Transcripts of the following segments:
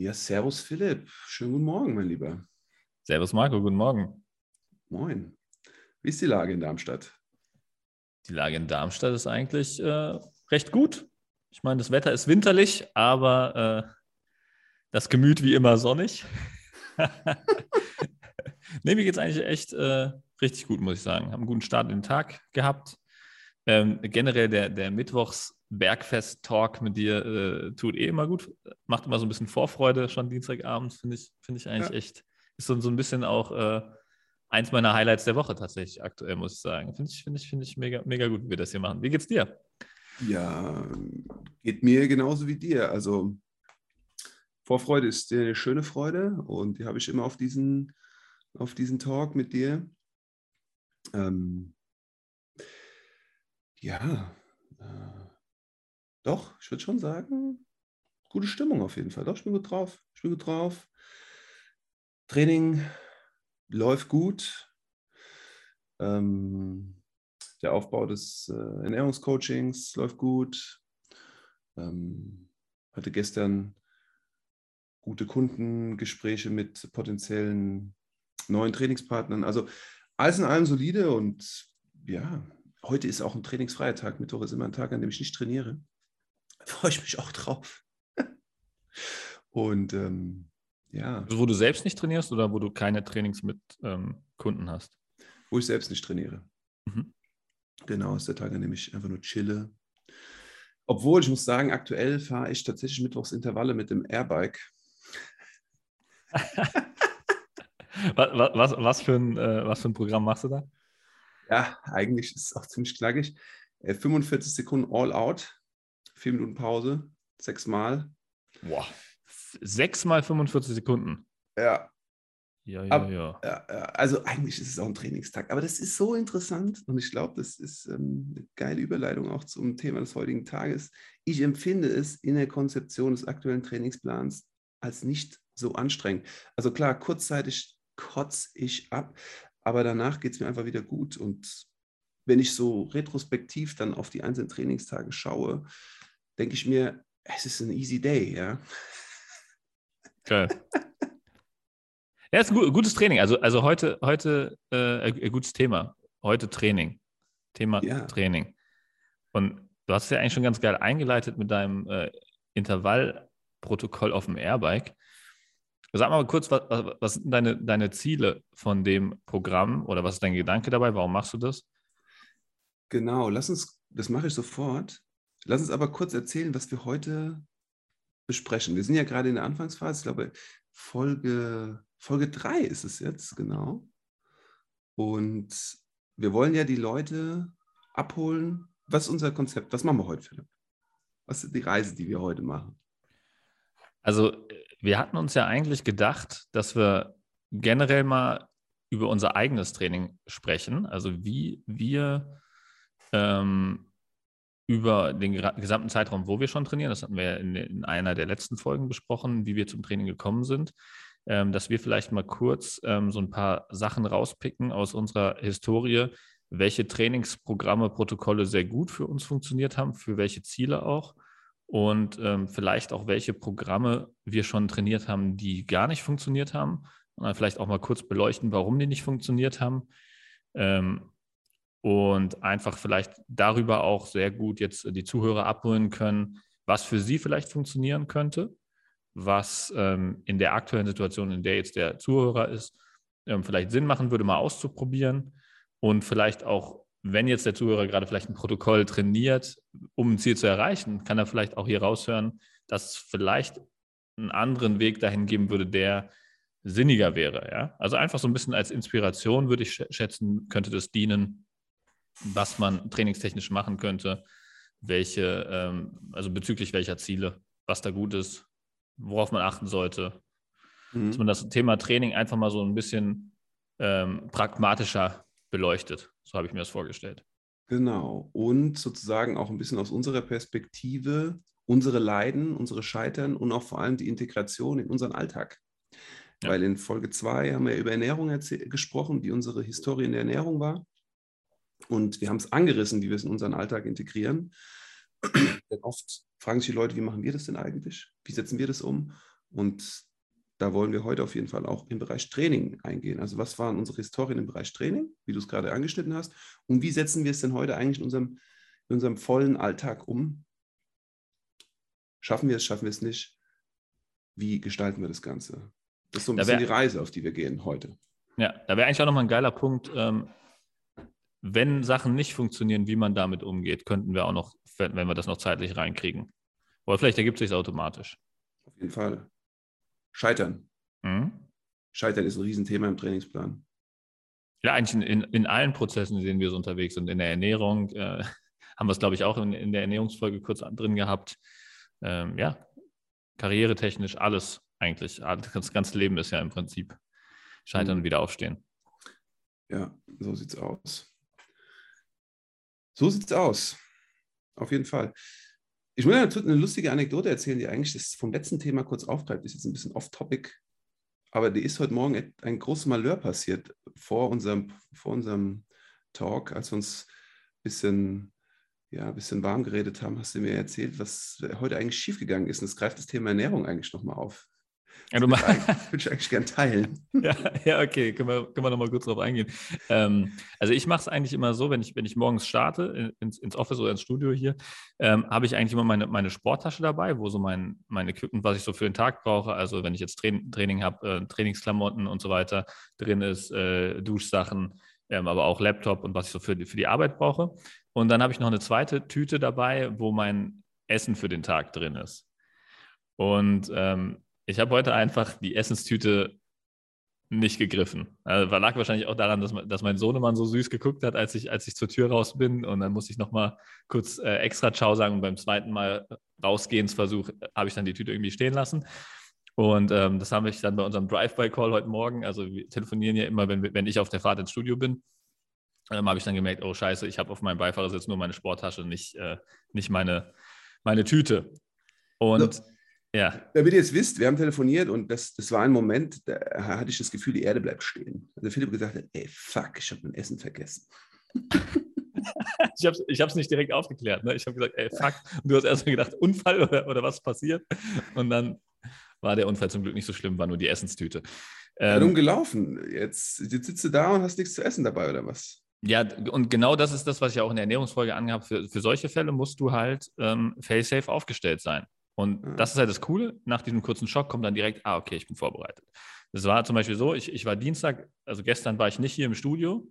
Ja, servus Philipp. Schönen guten Morgen, mein Lieber. Servus Marco, guten Morgen. Moin. Wie ist die Lage in Darmstadt? Die Lage in Darmstadt ist eigentlich äh, recht gut. Ich meine, das Wetter ist winterlich, aber äh, das Gemüt wie immer sonnig. nee, mir geht es eigentlich echt äh, richtig gut, muss ich sagen. Haben einen guten Start in den Tag gehabt. Ähm, generell der, der Mittwochs Bergfest-Talk mit dir äh, tut eh immer gut. Macht immer so ein bisschen Vorfreude schon Dienstagabend, finde ich, find ich eigentlich ja. echt. Ist so, so ein bisschen auch äh, eins meiner Highlights der Woche tatsächlich aktuell, muss ich sagen. Finde ich, finde ich, finde ich mega, mega gut, wie wir das hier machen. Wie geht's dir? Ja, geht mir genauso wie dir. Also Vorfreude ist eine schöne Freude und die habe ich immer auf diesen, auf diesen Talk mit dir. Ähm, ja, äh, doch, ich würde schon sagen, gute Stimmung auf jeden Fall. Doch, ich bin gut drauf. Ich bin gut drauf. Training läuft gut. Ähm, der Aufbau des äh, Ernährungscoachings läuft gut. Ähm, hatte gestern gute Kundengespräche mit potenziellen neuen Trainingspartnern. Also alles in allem solide und ja, heute ist auch ein trainingsfreier Tag. Mittwoch ist immer ein Tag, an dem ich nicht trainiere. Da freue ich mich auch drauf. Und ähm, ja. Also wo du selbst nicht trainierst oder wo du keine Trainings mit ähm, Kunden hast? Wo ich selbst nicht trainiere. Mhm. Genau, ist der Tag, an dem ich einfach nur chille. Obwohl, ich muss sagen, aktuell fahre ich tatsächlich mittwochs Intervalle mit dem Airbike. was, was, was, für ein, äh, was für ein Programm machst du da? Ja, eigentlich ist es auch ziemlich knackig. 45 äh, Sekunden All Out vier Minuten Pause, sechsmal. Boah, sechsmal 45 Sekunden. Ja. Ja, ja, Ab, ja. ja. Also eigentlich ist es auch ein Trainingstag, aber das ist so interessant und ich glaube, das ist ähm, eine geile Überleitung auch zum Thema des heutigen Tages. Ich empfinde es in der Konzeption des aktuellen Trainingsplans als nicht so anstrengend. Also klar, kurzzeitig kotze ich ab, aber danach geht es mir einfach wieder gut und wenn ich so retrospektiv dann auf die einzelnen Trainingstage schaue, denke ich mir, es ist ein easy day, ja. Geil. Ja, ist ein gutes Training. Also, also heute, heute äh, ein gutes Thema. Heute Training. Thema ja. Training. Und du hast es ja eigentlich schon ganz geil eingeleitet mit deinem äh, Intervallprotokoll auf dem Airbike. Sag mal kurz, was, was sind deine, deine Ziele von dem Programm oder was ist dein Gedanke dabei? Warum machst du das? Genau, lass uns, das mache ich sofort. Lass uns aber kurz erzählen, was wir heute besprechen. Wir sind ja gerade in der Anfangsphase, ich glaube, Folge, Folge 3 ist es jetzt, genau. Und wir wollen ja die Leute abholen. Was ist unser Konzept? Was machen wir heute, Philipp? Was ist die Reise, die wir heute machen? Also, wir hatten uns ja eigentlich gedacht, dass wir generell mal über unser eigenes Training sprechen. Also, wie wir ähm, über den gesamten Zeitraum, wo wir schon trainieren, das hatten wir in, in einer der letzten Folgen besprochen, wie wir zum Training gekommen sind, ähm, dass wir vielleicht mal kurz ähm, so ein paar Sachen rauspicken aus unserer Historie, welche Trainingsprogramme, Protokolle sehr gut für uns funktioniert haben, für welche Ziele auch und ähm, vielleicht auch welche Programme wir schon trainiert haben, die gar nicht funktioniert haben. Und dann vielleicht auch mal kurz beleuchten, warum die nicht funktioniert haben. Ähm, und einfach vielleicht darüber auch sehr gut jetzt die Zuhörer abholen können, was für sie vielleicht funktionieren könnte, was ähm, in der aktuellen Situation, in der jetzt der Zuhörer ist, ähm, vielleicht Sinn machen würde, mal auszuprobieren und vielleicht auch, wenn jetzt der Zuhörer gerade vielleicht ein Protokoll trainiert, um ein Ziel zu erreichen, kann er vielleicht auch hier raushören, dass es vielleicht einen anderen Weg dahin geben würde, der sinniger wäre. Ja? Also einfach so ein bisschen als Inspiration würde ich schätzen, könnte das dienen, was man trainingstechnisch machen könnte, welche, ähm, also bezüglich welcher Ziele, was da gut ist, worauf man achten sollte. Mhm. Dass man das Thema Training einfach mal so ein bisschen ähm, pragmatischer beleuchtet. So habe ich mir das vorgestellt. Genau. Und sozusagen auch ein bisschen aus unserer Perspektive unsere Leiden, unsere Scheitern und auch vor allem die Integration in unseren Alltag. Ja. Weil in Folge 2 haben wir über Ernährung gesprochen, wie unsere Historie in der Ernährung war. Und wir haben es angerissen, wie wir es in unseren Alltag integrieren. denn oft fragen sich die Leute, wie machen wir das denn eigentlich? Wie setzen wir das um? Und da wollen wir heute auf jeden Fall auch im Bereich Training eingehen. Also was waren unsere Historien im Bereich Training, wie du es gerade angeschnitten hast, und wie setzen wir es denn heute eigentlich in unserem, in unserem vollen Alltag um? Schaffen wir es, schaffen wir es nicht? Wie gestalten wir das Ganze? Das ist so ein da bisschen wär, die Reise, auf die wir gehen heute. Ja, da wäre eigentlich auch nochmal ein geiler Punkt, ähm, wenn Sachen nicht funktionieren, wie man damit umgeht, könnten wir auch noch, wenn, wenn wir das noch zeitlich reinkriegen. Oder vielleicht ergibt es sich automatisch. Auf jeden Fall. Scheitern. Mhm. Scheitern ist ein Riesenthema im Trainingsplan. Ja, eigentlich in, in, in allen Prozessen, in denen wir so unterwegs sind. In der Ernährung äh, haben wir es, glaube ich, auch in, in, der Ernährungsfolge kurz drin gehabt. Ähm, ja, karrieretechnisch alles eigentlich. Das ganze Leben ist ja im Prinzip Scheitern mhm. und wieder aufstehen. Ja, so sieht es aus. So sieht es aus. Auf jeden Fall. Ich will eine lustige Anekdote erzählen, die eigentlich das vom letzten Thema kurz aufgreift. Ist jetzt ein bisschen off-topic, aber die ist heute Morgen ein großes Malheur passiert vor unserem, vor unserem Talk, als wir uns ein bisschen, ja, ein bisschen warm geredet haben, hast du mir erzählt, was heute eigentlich schiefgegangen ist. Und es greift das Thema Ernährung eigentlich nochmal auf. Ja, du das würde ich eigentlich gerne teilen. Ja, ja, okay, können wir, können wir nochmal kurz drauf eingehen. Ähm, also ich mache es eigentlich immer so, wenn ich, wenn ich morgens starte ins, ins Office oder ins Studio hier, ähm, habe ich eigentlich immer meine, meine Sporttasche dabei, wo so mein, mein Equipment, was ich so für den Tag brauche, also wenn ich jetzt Train, Training habe, äh, Trainingsklamotten und so weiter drin ist, äh, Duschsachen, ähm, aber auch Laptop und was ich so für die, für die Arbeit brauche. Und dann habe ich noch eine zweite Tüte dabei, wo mein Essen für den Tag drin ist. Und ähm, ich habe heute einfach die Essenstüte nicht gegriffen. Also lag wahrscheinlich auch daran, dass, dass mein Sohnemann so süß geguckt hat, als ich, als ich zur Tür raus bin. Und dann musste ich nochmal kurz äh, extra Ciao sagen. Und beim zweiten Mal Rausgehensversuch habe ich dann die Tüte irgendwie stehen lassen. Und ähm, das habe ich dann bei unserem Drive-by-Call heute Morgen, also wir telefonieren ja immer, wenn, wenn ich auf der Fahrt ins Studio bin, ähm, habe ich dann gemerkt, oh scheiße, ich habe auf meinem Beifahrersitz nur meine Sporttasche, nicht, äh, nicht meine, meine Tüte. Und so. Ja. Damit ihr es wisst, wir haben telefoniert und das, das war ein Moment, da hatte ich das Gefühl, die Erde bleibt stehen. Also Philipp gesagt hat, ey, fuck, ich habe mein Essen vergessen. ich habe es ich nicht direkt aufgeklärt. Ne? Ich habe gesagt, ey, fuck. Und du hast erst mal gedacht, Unfall oder, oder was passiert? Und dann war der Unfall zum Glück nicht so schlimm, war nur die Essenstüte. Ähm, Warum gelaufen? Jetzt, jetzt sitzt du da und hast nichts zu essen dabei oder was? Ja, und genau das ist das, was ich auch in der Ernährungsfolge angehabt habe. Für, für solche Fälle musst du halt ähm, fail-safe aufgestellt sein. Und mhm. das ist halt das Coole. Nach diesem kurzen Schock kommt dann direkt, ah, okay, ich bin vorbereitet. Das war zum Beispiel so, ich, ich war Dienstag, also gestern war ich nicht hier im Studio,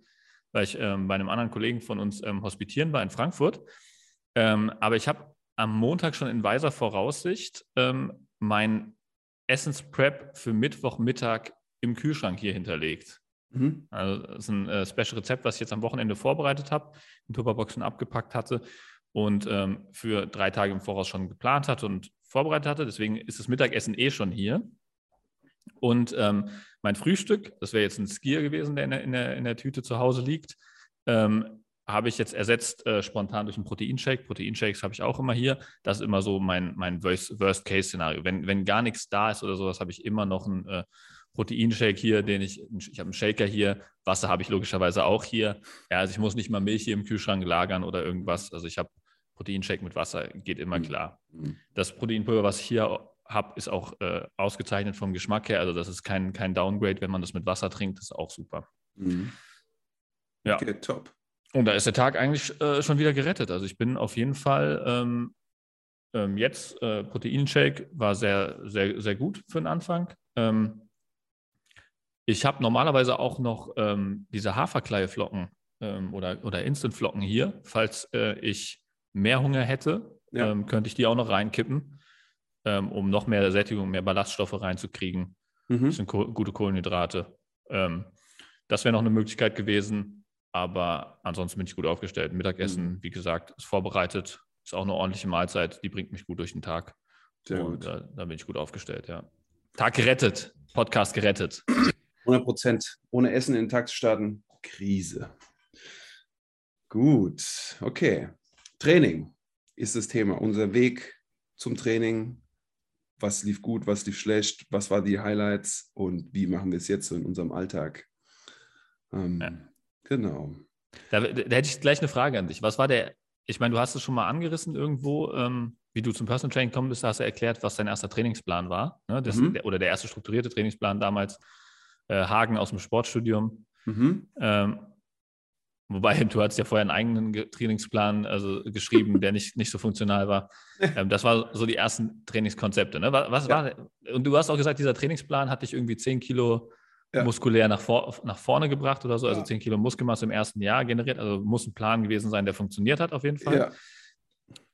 weil ich ähm, bei einem anderen Kollegen von uns ähm, hospitieren war in Frankfurt. Ähm, aber ich habe am Montag schon in weiser Voraussicht ähm, mein Essensprep für Mittwochmittag im Kühlschrank hier hinterlegt. Mhm. Also das ist ein äh, Special-Rezept, was ich jetzt am Wochenende vorbereitet habe, in Tupperboxen abgepackt hatte und ähm, für drei Tage im Voraus schon geplant hatte und vorbereitet hatte. Deswegen ist das Mittagessen eh schon hier. Und ähm, mein Frühstück, das wäre jetzt ein Skier gewesen, der in der, in der, in der Tüte zu Hause liegt, ähm, habe ich jetzt ersetzt äh, spontan durch einen Proteinshake. Proteinshakes habe ich auch immer hier. Das ist immer so mein, mein Worst-Case-Szenario. Wenn, wenn gar nichts da ist oder sowas, habe ich immer noch einen äh, Proteinshake hier, den ich, ich habe einen Shaker hier, Wasser habe ich logischerweise auch hier. Ja, also ich muss nicht mal Milch hier im Kühlschrank lagern oder irgendwas. Also ich habe Proteinshake mit Wasser, geht immer mhm. klar. Mhm. Das Proteinpulver, was ich hier habe, ist auch äh, ausgezeichnet vom Geschmack her. Also das ist kein, kein Downgrade, wenn man das mit Wasser trinkt, das ist auch super. Mhm. Ja. Okay, top. Und da ist der Tag eigentlich äh, schon wieder gerettet. Also ich bin auf jeden Fall ähm, ähm, jetzt, äh, Proteinshake war sehr, sehr, sehr gut für den Anfang. Ähm, ich habe normalerweise auch noch ähm, diese Haferkleiflocken ähm, oder, oder Instant-Flocken hier. Falls äh, ich mehr Hunger hätte, ja. ähm, könnte ich die auch noch reinkippen, ähm, um noch mehr Sättigung, mehr Ballaststoffe reinzukriegen. Mhm. Das sind ko gute Kohlenhydrate. Ähm, das wäre noch eine Möglichkeit gewesen, aber ansonsten bin ich gut aufgestellt. Mittagessen, mhm. wie gesagt, ist vorbereitet, ist auch eine ordentliche Mahlzeit, die bringt mich gut durch den Tag. Sehr Und äh, da bin ich gut aufgestellt, ja. Tag gerettet, Podcast gerettet. 100 Prozent. Ohne Essen in den Tag zu starten, Krise. Gut, okay. Training ist das Thema. Unser Weg zum Training. Was lief gut, was lief schlecht, was waren die Highlights und wie machen wir es jetzt so in unserem Alltag? Ähm, ja. Genau. Da, da, hätte ich gleich eine Frage an dich. Was war der, ich meine, du hast es schon mal angerissen irgendwo, ähm, wie du zum Personal Training gekommen bist, hast du erklärt, was dein erster Trainingsplan war. Ne? Das, mhm. der, oder der erste strukturierte Trainingsplan damals. Äh, Hagen aus dem Sportstudium. Mhm. Ähm, wobei du hast ja vorher einen eigenen Trainingsplan also geschrieben, der nicht, nicht so funktional war. Ähm, das war so die ersten Trainingskonzepte. Ne? Was, was ja. war, und du hast auch gesagt, dieser Trainingsplan hat dich irgendwie 10 Kilo ja. muskulär nach, vor, nach vorne gebracht oder so, also ja. 10 Kilo Muskelmasse im ersten Jahr generiert. Also muss ein Plan gewesen sein, der funktioniert hat auf jeden Fall. Ja.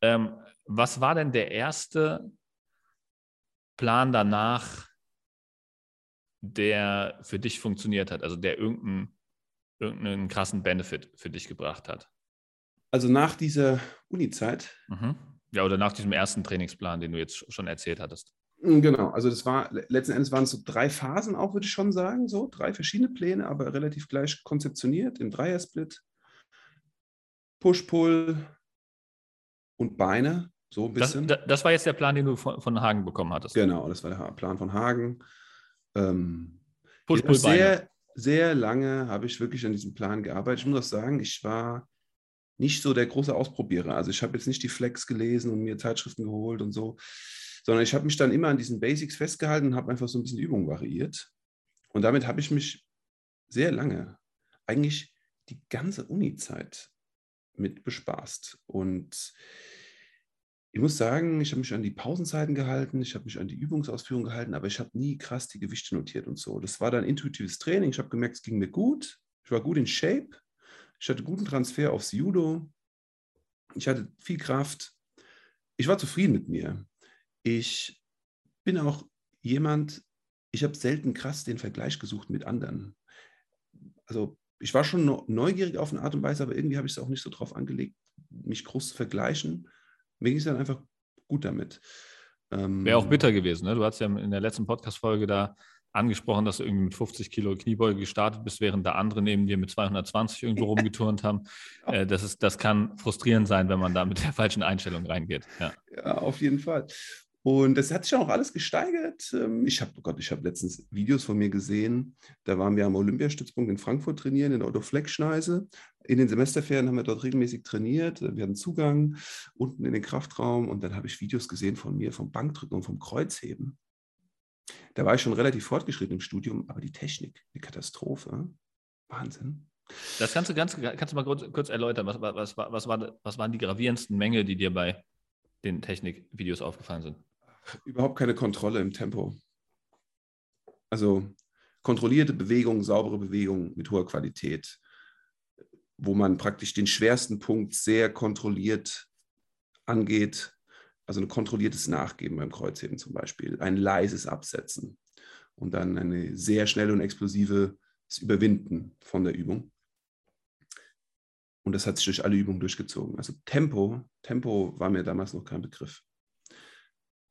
Ähm, was war denn der erste Plan danach, der für dich funktioniert hat, also der irgendeinen, irgendeinen krassen Benefit für dich gebracht hat? Also nach dieser Uni-Zeit? Mhm. Ja, oder nach diesem ersten Trainingsplan, den du jetzt schon erzählt hattest. Mm, genau, also das war, letzten Endes waren es so drei Phasen auch, würde ich schon sagen, so drei verschiedene Pläne, aber relativ gleich konzeptioniert im Dreiersplit. Push-Pull und Beine, so ein bisschen. Das, das, war jetzt der Plan, den du von, von, Hagen bekommen hattest. Genau, das war der Plan von Hagen. Ähm, Push-Pull Sehr, lange habe ich wirklich an diesem Plan gearbeitet. Ich muss auch sagen, ich war nicht so der große Ausprobierer. Also ich habe jetzt nicht die Flex gelesen und mir Zeitschriften geholt und so sondern ich habe mich dann immer an diesen Basics festgehalten und habe einfach so ein bisschen Übung variiert. Und damit habe ich mich sehr lange, eigentlich die ganze Uni-Zeit mit bespaßt. Und ich muss sagen, ich habe mich an die Pausenzeiten gehalten, ich habe mich an die Übungsausführung gehalten, aber ich habe nie krass die Gewichte notiert und so. Das war dann intuitives Training. Ich habe gemerkt, es ging mir gut. Ich war gut in Shape. Ich hatte guten Transfer aufs Judo. Ich hatte viel Kraft. Ich war zufrieden mit mir. Ich bin auch jemand, ich habe selten krass den Vergleich gesucht mit anderen. Also ich war schon neugierig auf eine Art und Weise, aber irgendwie habe ich es auch nicht so drauf angelegt, mich groß zu vergleichen. Mir ging es dann einfach gut damit. Wäre auch ähm, bitter gewesen. Ne? Du hast ja in der letzten Podcast-Folge da angesprochen, dass du irgendwie mit 50 Kilo Kniebeuge gestartet bist, während der andere neben dir mit 220 irgendwo rumgeturnt haben. Äh, das, ist, das kann frustrierend sein, wenn man da mit der falschen Einstellung reingeht. Ja, ja auf jeden Fall. Und das hat sich auch alles gesteigert. Ähm, ich habe, oh Gott, ich habe letztens Videos von mir gesehen. Da waren wir am Olympiastützpunkt in Frankfurt trainieren, in der Otto-Fleck-Schneise. In den Semesterferien haben wir dort regelmäßig trainiert. Wir hatten Zugang unten in den Kraftraum und dann habe ich Videos gesehen von mir vom Bankdrücken und vom Kreuzheben. Da war ich schon relativ fortgeschritten im Studium, aber die Technik, die Katastrophe. Wahnsinn. Das kannst du, ganz, kannst du mal kurz, kurz erläutern. Was, was, was, was, was waren die gravierendsten Mängel, die dir bei den Technikvideos aufgefallen sind? Überhaupt keine Kontrolle im Tempo. Also kontrollierte Bewegung, saubere Bewegung mit hoher Qualität, wo man praktisch den schwersten Punkt sehr kontrolliert angeht. Also ein kontrolliertes Nachgeben beim Kreuzheben zum Beispiel, ein leises Absetzen und dann eine sehr schnelle und explosive Überwinden von der Übung. Und das hat sich durch alle Übungen durchgezogen. Also Tempo, Tempo war mir damals noch kein Begriff.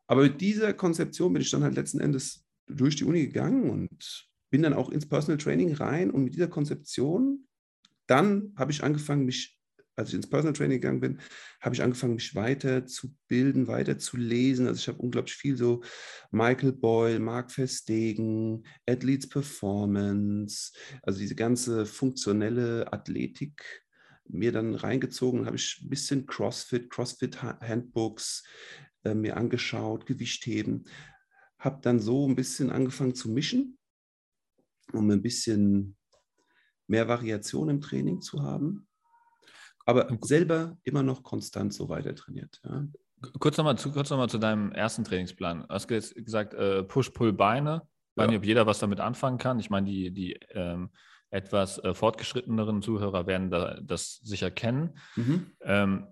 Aber mit dieser Konzeption bin ich dann halt letzten Endes durch die Uni gegangen und bin dann auch ins Personal Training rein. Und mit dieser Konzeption, dann habe ich angefangen, mich, als ich ins Personal Training gegangen bin, habe ich angefangen, mich weiter zu bilden, weiter zu lesen. Also ich habe unglaublich viel so Michael Boyle, Mark Verstegen, Athletes Performance, also diese ganze funktionelle Athletik mir dann reingezogen, habe ich ein bisschen CrossFit, CrossFit Handbooks, äh, mir angeschaut, Gewichtheben. Habe dann so ein bisschen angefangen zu mischen, um ein bisschen mehr Variation im Training zu haben. Aber selber immer noch konstant so weiter trainiert. Ja. Kurz nochmal zu, noch zu deinem ersten Trainingsplan. Du hast gesagt, äh, Push-Pull-Beine. Ich weiß nicht, ob jeder was damit anfangen kann. Ich meine, die, die ähm, etwas äh, fortgeschritteneren Zuhörer werden da, das sicher kennen. Mhm. Ähm,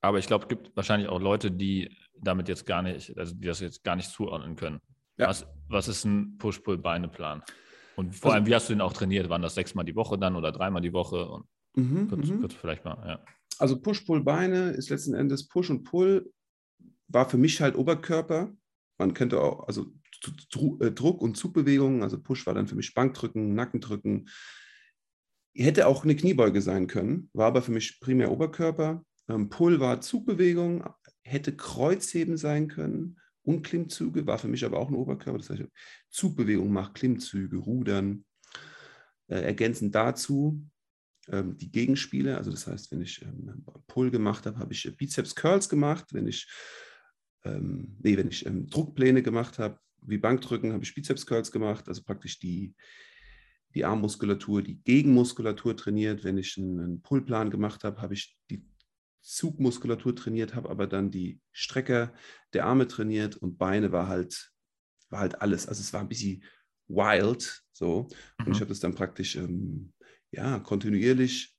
aber ich glaube, es gibt wahrscheinlich auch Leute, die damit jetzt gar nicht, also die das jetzt gar nicht zuordnen können. Ja. Was, was ist ein Push-Pull-Beine-Plan? Und vor also, allem, wie hast du den auch trainiert? Waren das sechsmal die Woche dann oder dreimal die Woche? Und mhm, kurz, mhm. kurz vielleicht mal, ja. Also Push-Pull-Beine ist letzten Endes Push und Pull war für mich halt Oberkörper. Man könnte auch, also äh, Druck- und Zugbewegungen, also Push war dann für mich Bankdrücken, Nackendrücken. Hätte auch eine Kniebeuge sein können, war aber für mich primär Oberkörper. Ähm, Pull war Zugbewegung, hätte Kreuzheben sein können und Klimmzüge, war für mich aber auch ein Oberkörper. Das heißt, Zugbewegung macht Klimmzüge, Rudern. Äh, ergänzend dazu ähm, die Gegenspiele, also das heißt, wenn ich ähm, Pull gemacht habe, habe ich Bizeps Curls gemacht. Wenn ich ähm, nee, wenn ich ähm, Druckpläne gemacht habe, wie Bankdrücken, habe ich Bizeps Curls gemacht, also praktisch die, die Armmuskulatur, die Gegenmuskulatur trainiert. Wenn ich einen Pullplan gemacht habe, habe ich die Zugmuskulatur trainiert, habe aber dann die Strecker der Arme trainiert und Beine war halt, war halt alles. Also es war ein bisschen wild so. Und mhm. ich habe das dann praktisch ähm, ja, kontinuierlich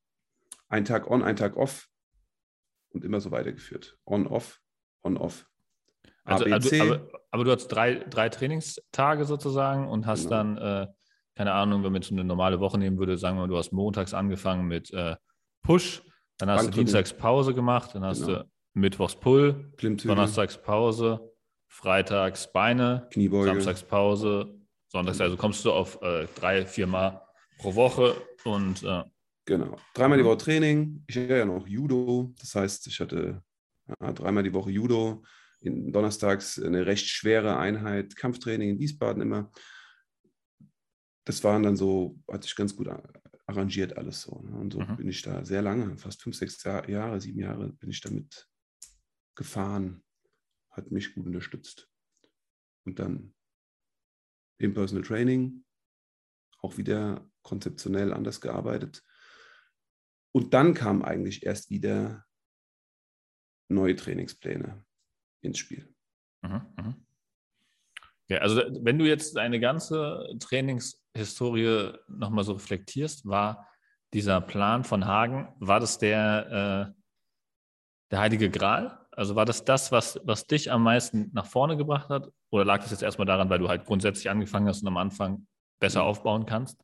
ein Tag on, ein Tag off und immer so weitergeführt. On, off, on, off. Also, also aber, aber, du hast drei, drei Trainingstage sozusagen und hast genau. dann, äh, keine Ahnung, wenn man jetzt eine normale Woche nehmen würde, sagen wir, du hast montags angefangen mit äh, Push, dann hast du dienstags Pause gemacht, dann hast genau. du mittwochs Pull, donnerstags Pause, freitags Beine, Kniebeuge. samstags Pause, sonntags. Also kommst du auf äh, drei, vier Mal pro Woche und äh, Genau. Dreimal die. Woche Training. Ich hatte ja noch Judo. Das heißt, ich hatte ja, dreimal die Woche Judo. In, donnerstags eine recht schwere Einheit, Kampftraining in Wiesbaden immer. Das waren dann so, hat sich ganz gut arrangiert alles so. Ne? Und so mhm. bin ich da sehr lange, fast fünf, sechs Jahre, sieben Jahre bin ich damit gefahren. Hat mich gut unterstützt. Und dann im Personal Training auch wieder konzeptionell anders gearbeitet und dann kamen eigentlich erst wieder neue Trainingspläne ins Spiel. Mhm, mhm. Ja, also wenn du jetzt deine ganze Trainingshistorie nochmal so reflektierst, war dieser Plan von Hagen, war das der, äh, der heilige Gral? Also war das das, was, was dich am meisten nach vorne gebracht hat? Oder lag das jetzt erstmal daran, weil du halt grundsätzlich angefangen hast und am Anfang besser mhm. aufbauen kannst?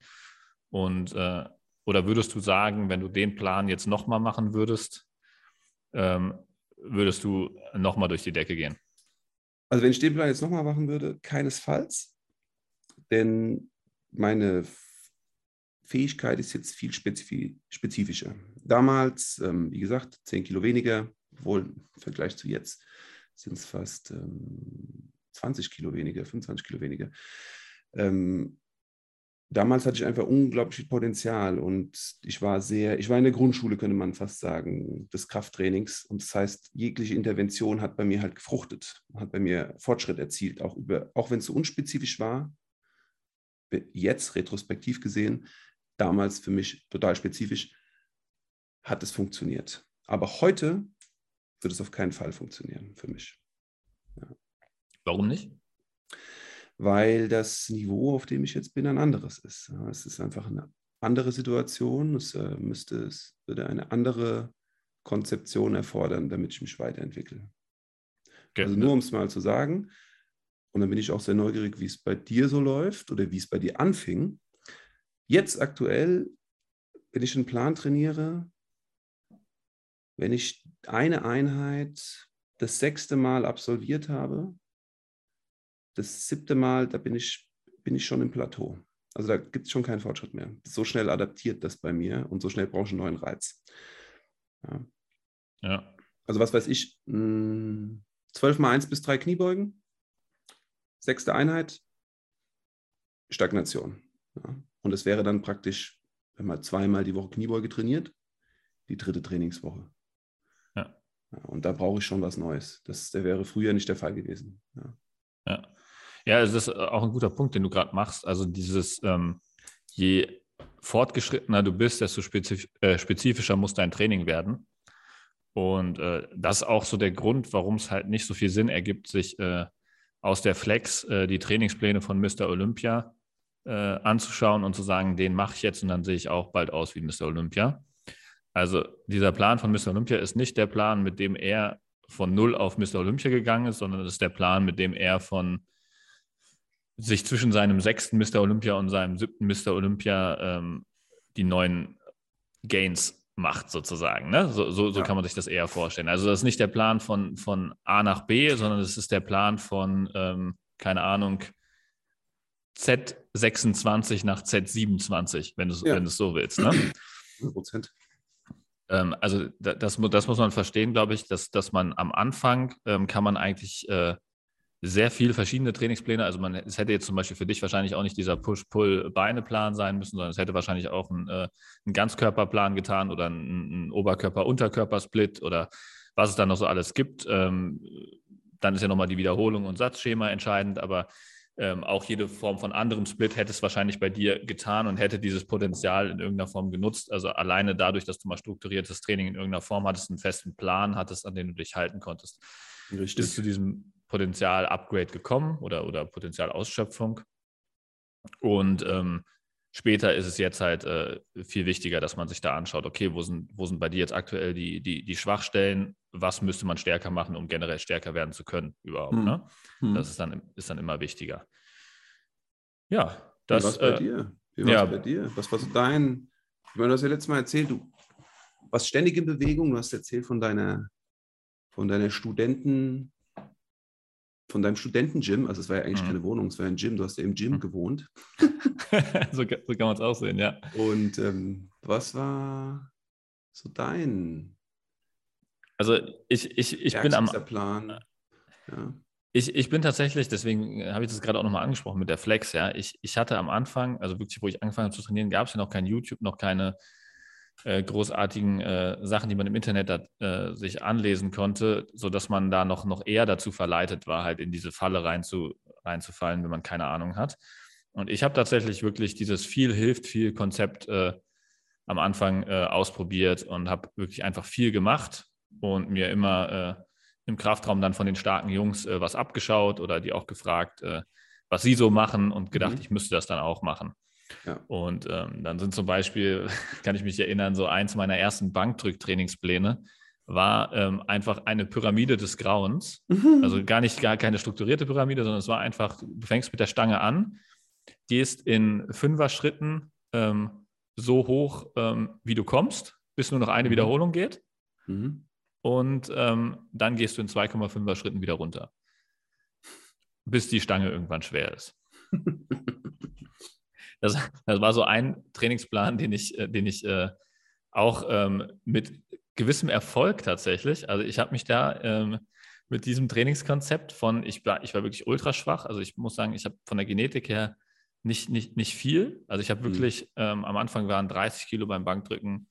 Und äh, oder würdest du sagen, wenn du den Plan jetzt nochmal machen würdest, ähm, würdest du nochmal durch die Decke gehen? Also wenn ich den Plan jetzt nochmal machen würde, keinesfalls. Denn meine Fähigkeit ist jetzt viel spezifischer. Damals, ähm, wie gesagt, 10 Kilo weniger, obwohl im Vergleich zu jetzt sind es fast ähm, 20 Kilo weniger, 25 Kilo weniger. Ähm, damals hatte ich einfach unglaublich Potenzial und ich war sehr, ich war in der Grundschule, könnte man fast sagen, des Krafttrainings. Und das heißt, jegliche Intervention hat bei mir halt gefruchtet, hat bei mir Fortschritt erzielt, auch auch wenn es so unspezifisch war, jetzt retrospektiv gesehen, damals für mich total spezifisch, hat es funktioniert. Aber heute wird es auf keinen Fall funktionieren für mich. Ja. Warum nicht? Weil das Niveau, auf dem ich jetzt bin, ein anderes ist. Es ist einfach eine andere Situation. Es äh, müsste, es würde eine andere Konzeption erfordern, damit ich mich weiterentwickle. Okay. Also nur um es mal zu sagen, und dann bin ich auch sehr neugierig, wie es bei dir so läuft oder wie es bei dir anfing. Jetzt aktuell, wenn ich einen Plan trainiere, wenn ich eine Einheit das sechste Mal absolviert habe, das siebte Mal, da bin ich, bin ich schon im Plateau. Also da gibt es schon keinen Fortschritt mehr. So schnell adaptiert das bei mir und so schnell brauche ich einen neuen Reiz. Ja. ja. Also was weiß ich, 12 hm, mal 1 bis 3 Kniebeugen, sechste Einheit, Stagnation. Ja. Und es wäre dann praktisch, wenn man zweimal die Woche Kniebeuge trainiert, die dritte Trainingswoche. Ja. ja und da brauche ich schon was Neues. Das, das wäre früher nicht der Fall gewesen. Ja. Ja. Das ist auch ein guter Punkt, den du gerade machst. Also dieses, ähm, je fortgeschrittener du bist, desto spezif äh, spezifischer muss dein Training werden. Und äh, das ist auch so der Grund, warum es halt nicht so viel Sinn ergibt, sich äh, aus der Flex äh, die Trainingspläne von Mr. Olympia äh, anzuschauen und zu sagen, den mache ich jetzt und dann sehe ich auch bald aus wie Mr. Olympia. Also dieser Plan von Mr. Olympia ist nicht der Plan, mit dem er von null auf Mr. Olympia gegangen ist, sondern es ist der Plan, mit dem er von sich zwischen seinem sechsten Mr. Olympia und seinem siebten Mr. Olympia ähm, die neuen Gains macht, sozusagen. Ne? So, so, so ja. kann man sich das eher vorstellen. Also das ist nicht der Plan von, von A nach B, sondern es ist der Plan von, ähm, keine Ahnung, Z26 nach Z27, wenn du es ja. wenn so willst. Ne? 100 ähm, also das, das muss man verstehen, glaube ich, dass, dass man am Anfang ähm, kann man eigentlich äh, sehr viele verschiedene Trainingspläne. Also man, es hätte jetzt zum Beispiel für dich wahrscheinlich auch nicht dieser Push-Pull-Beine-Plan sein müssen, sondern es hätte wahrscheinlich auch ein, äh, ein Ganzkörperplan getan oder ein, ein Oberkörper-Unterkörper-Split oder was es da noch so alles gibt. Ähm, dann ist ja nochmal die Wiederholung und Satzschema entscheidend, aber ähm, auch jede Form von anderem Split hätte es wahrscheinlich bei dir getan und hätte dieses Potenzial in irgendeiner Form genutzt. Also alleine dadurch, dass du mal strukturiertes Training in irgendeiner Form hattest, einen festen Plan hattest, an den du dich halten konntest. Richtig. Bist zu diesem Potenzial-Upgrade gekommen oder, oder Potenzialausschöpfung. Und ähm, später ist es jetzt halt äh, viel wichtiger, dass man sich da anschaut, okay, wo sind, wo sind bei dir jetzt aktuell die, die, die Schwachstellen? Was müsste man stärker machen, um generell stärker werden zu können überhaupt? Hm. Ne? Hm. Das ist dann, ist dann immer wichtiger. Ja, das. Wie war es bei äh, dir? Wie war ja, bei dir? Was war so dein. Ich meine, du hast ja letztes Mal erzählt, du warst ständig in Bewegung. Du hast erzählt von deiner, von deiner Studenten, von deinem Studentengym, also es war ja eigentlich mhm. keine Wohnung, es war ein Gym, du hast ja im Gym mhm. gewohnt. so, so, kann man es auch sehen, ja. Und ähm, was war so dein also ich, ich, ich bin am Plan. Ja. Ich, ich bin tatsächlich, deswegen habe ich das gerade auch nochmal angesprochen mit der Flex, ja. Ich, ich hatte am Anfang, also wirklich, wo ich angefangen habe zu trainieren, gab es ja noch kein YouTube, noch keine äh, großartigen äh, Sachen, die man im Internet da, äh, sich anlesen konnte, sodass man da noch, noch eher dazu verleitet war, halt in diese Falle rein zu, reinzufallen, wenn man keine Ahnung hat. Und ich habe tatsächlich wirklich dieses viel hilft, viel Konzept äh, am Anfang äh, ausprobiert und habe wirklich einfach viel gemacht und mir immer äh, im Kraftraum dann von den starken Jungs was abgeschaut oder die auch gefragt, was sie so machen und gedacht, mhm. ich müsste das dann auch machen. Ja. Und ähm, dann sind zum Beispiel, kann ich mich erinnern, so eins meiner ersten Bankdrücktrainingspläne war ähm, einfach eine Pyramide des Grauens. Mhm. Also gar nicht gar keine strukturierte Pyramide, sondern es war einfach, du fängst mit der Stange an, gehst in Fünfer-Schritten ähm, so hoch, ähm, wie du kommst, bis nur noch eine mhm. Wiederholung geht. Mhm. Und ähm, dann gehst du in 2,5er Schritten wieder runter, bis die Stange irgendwann schwer ist. Das, das war so ein Trainingsplan, den ich, äh, den ich äh, auch ähm, mit gewissem Erfolg tatsächlich, also ich habe mich da ähm, mit diesem Trainingskonzept von, ich war, ich war wirklich ultra schwach, also ich muss sagen, ich habe von der Genetik her nicht, nicht, nicht viel. Also ich habe mhm. wirklich, ähm, am Anfang waren 30 Kilo beim Bankdrücken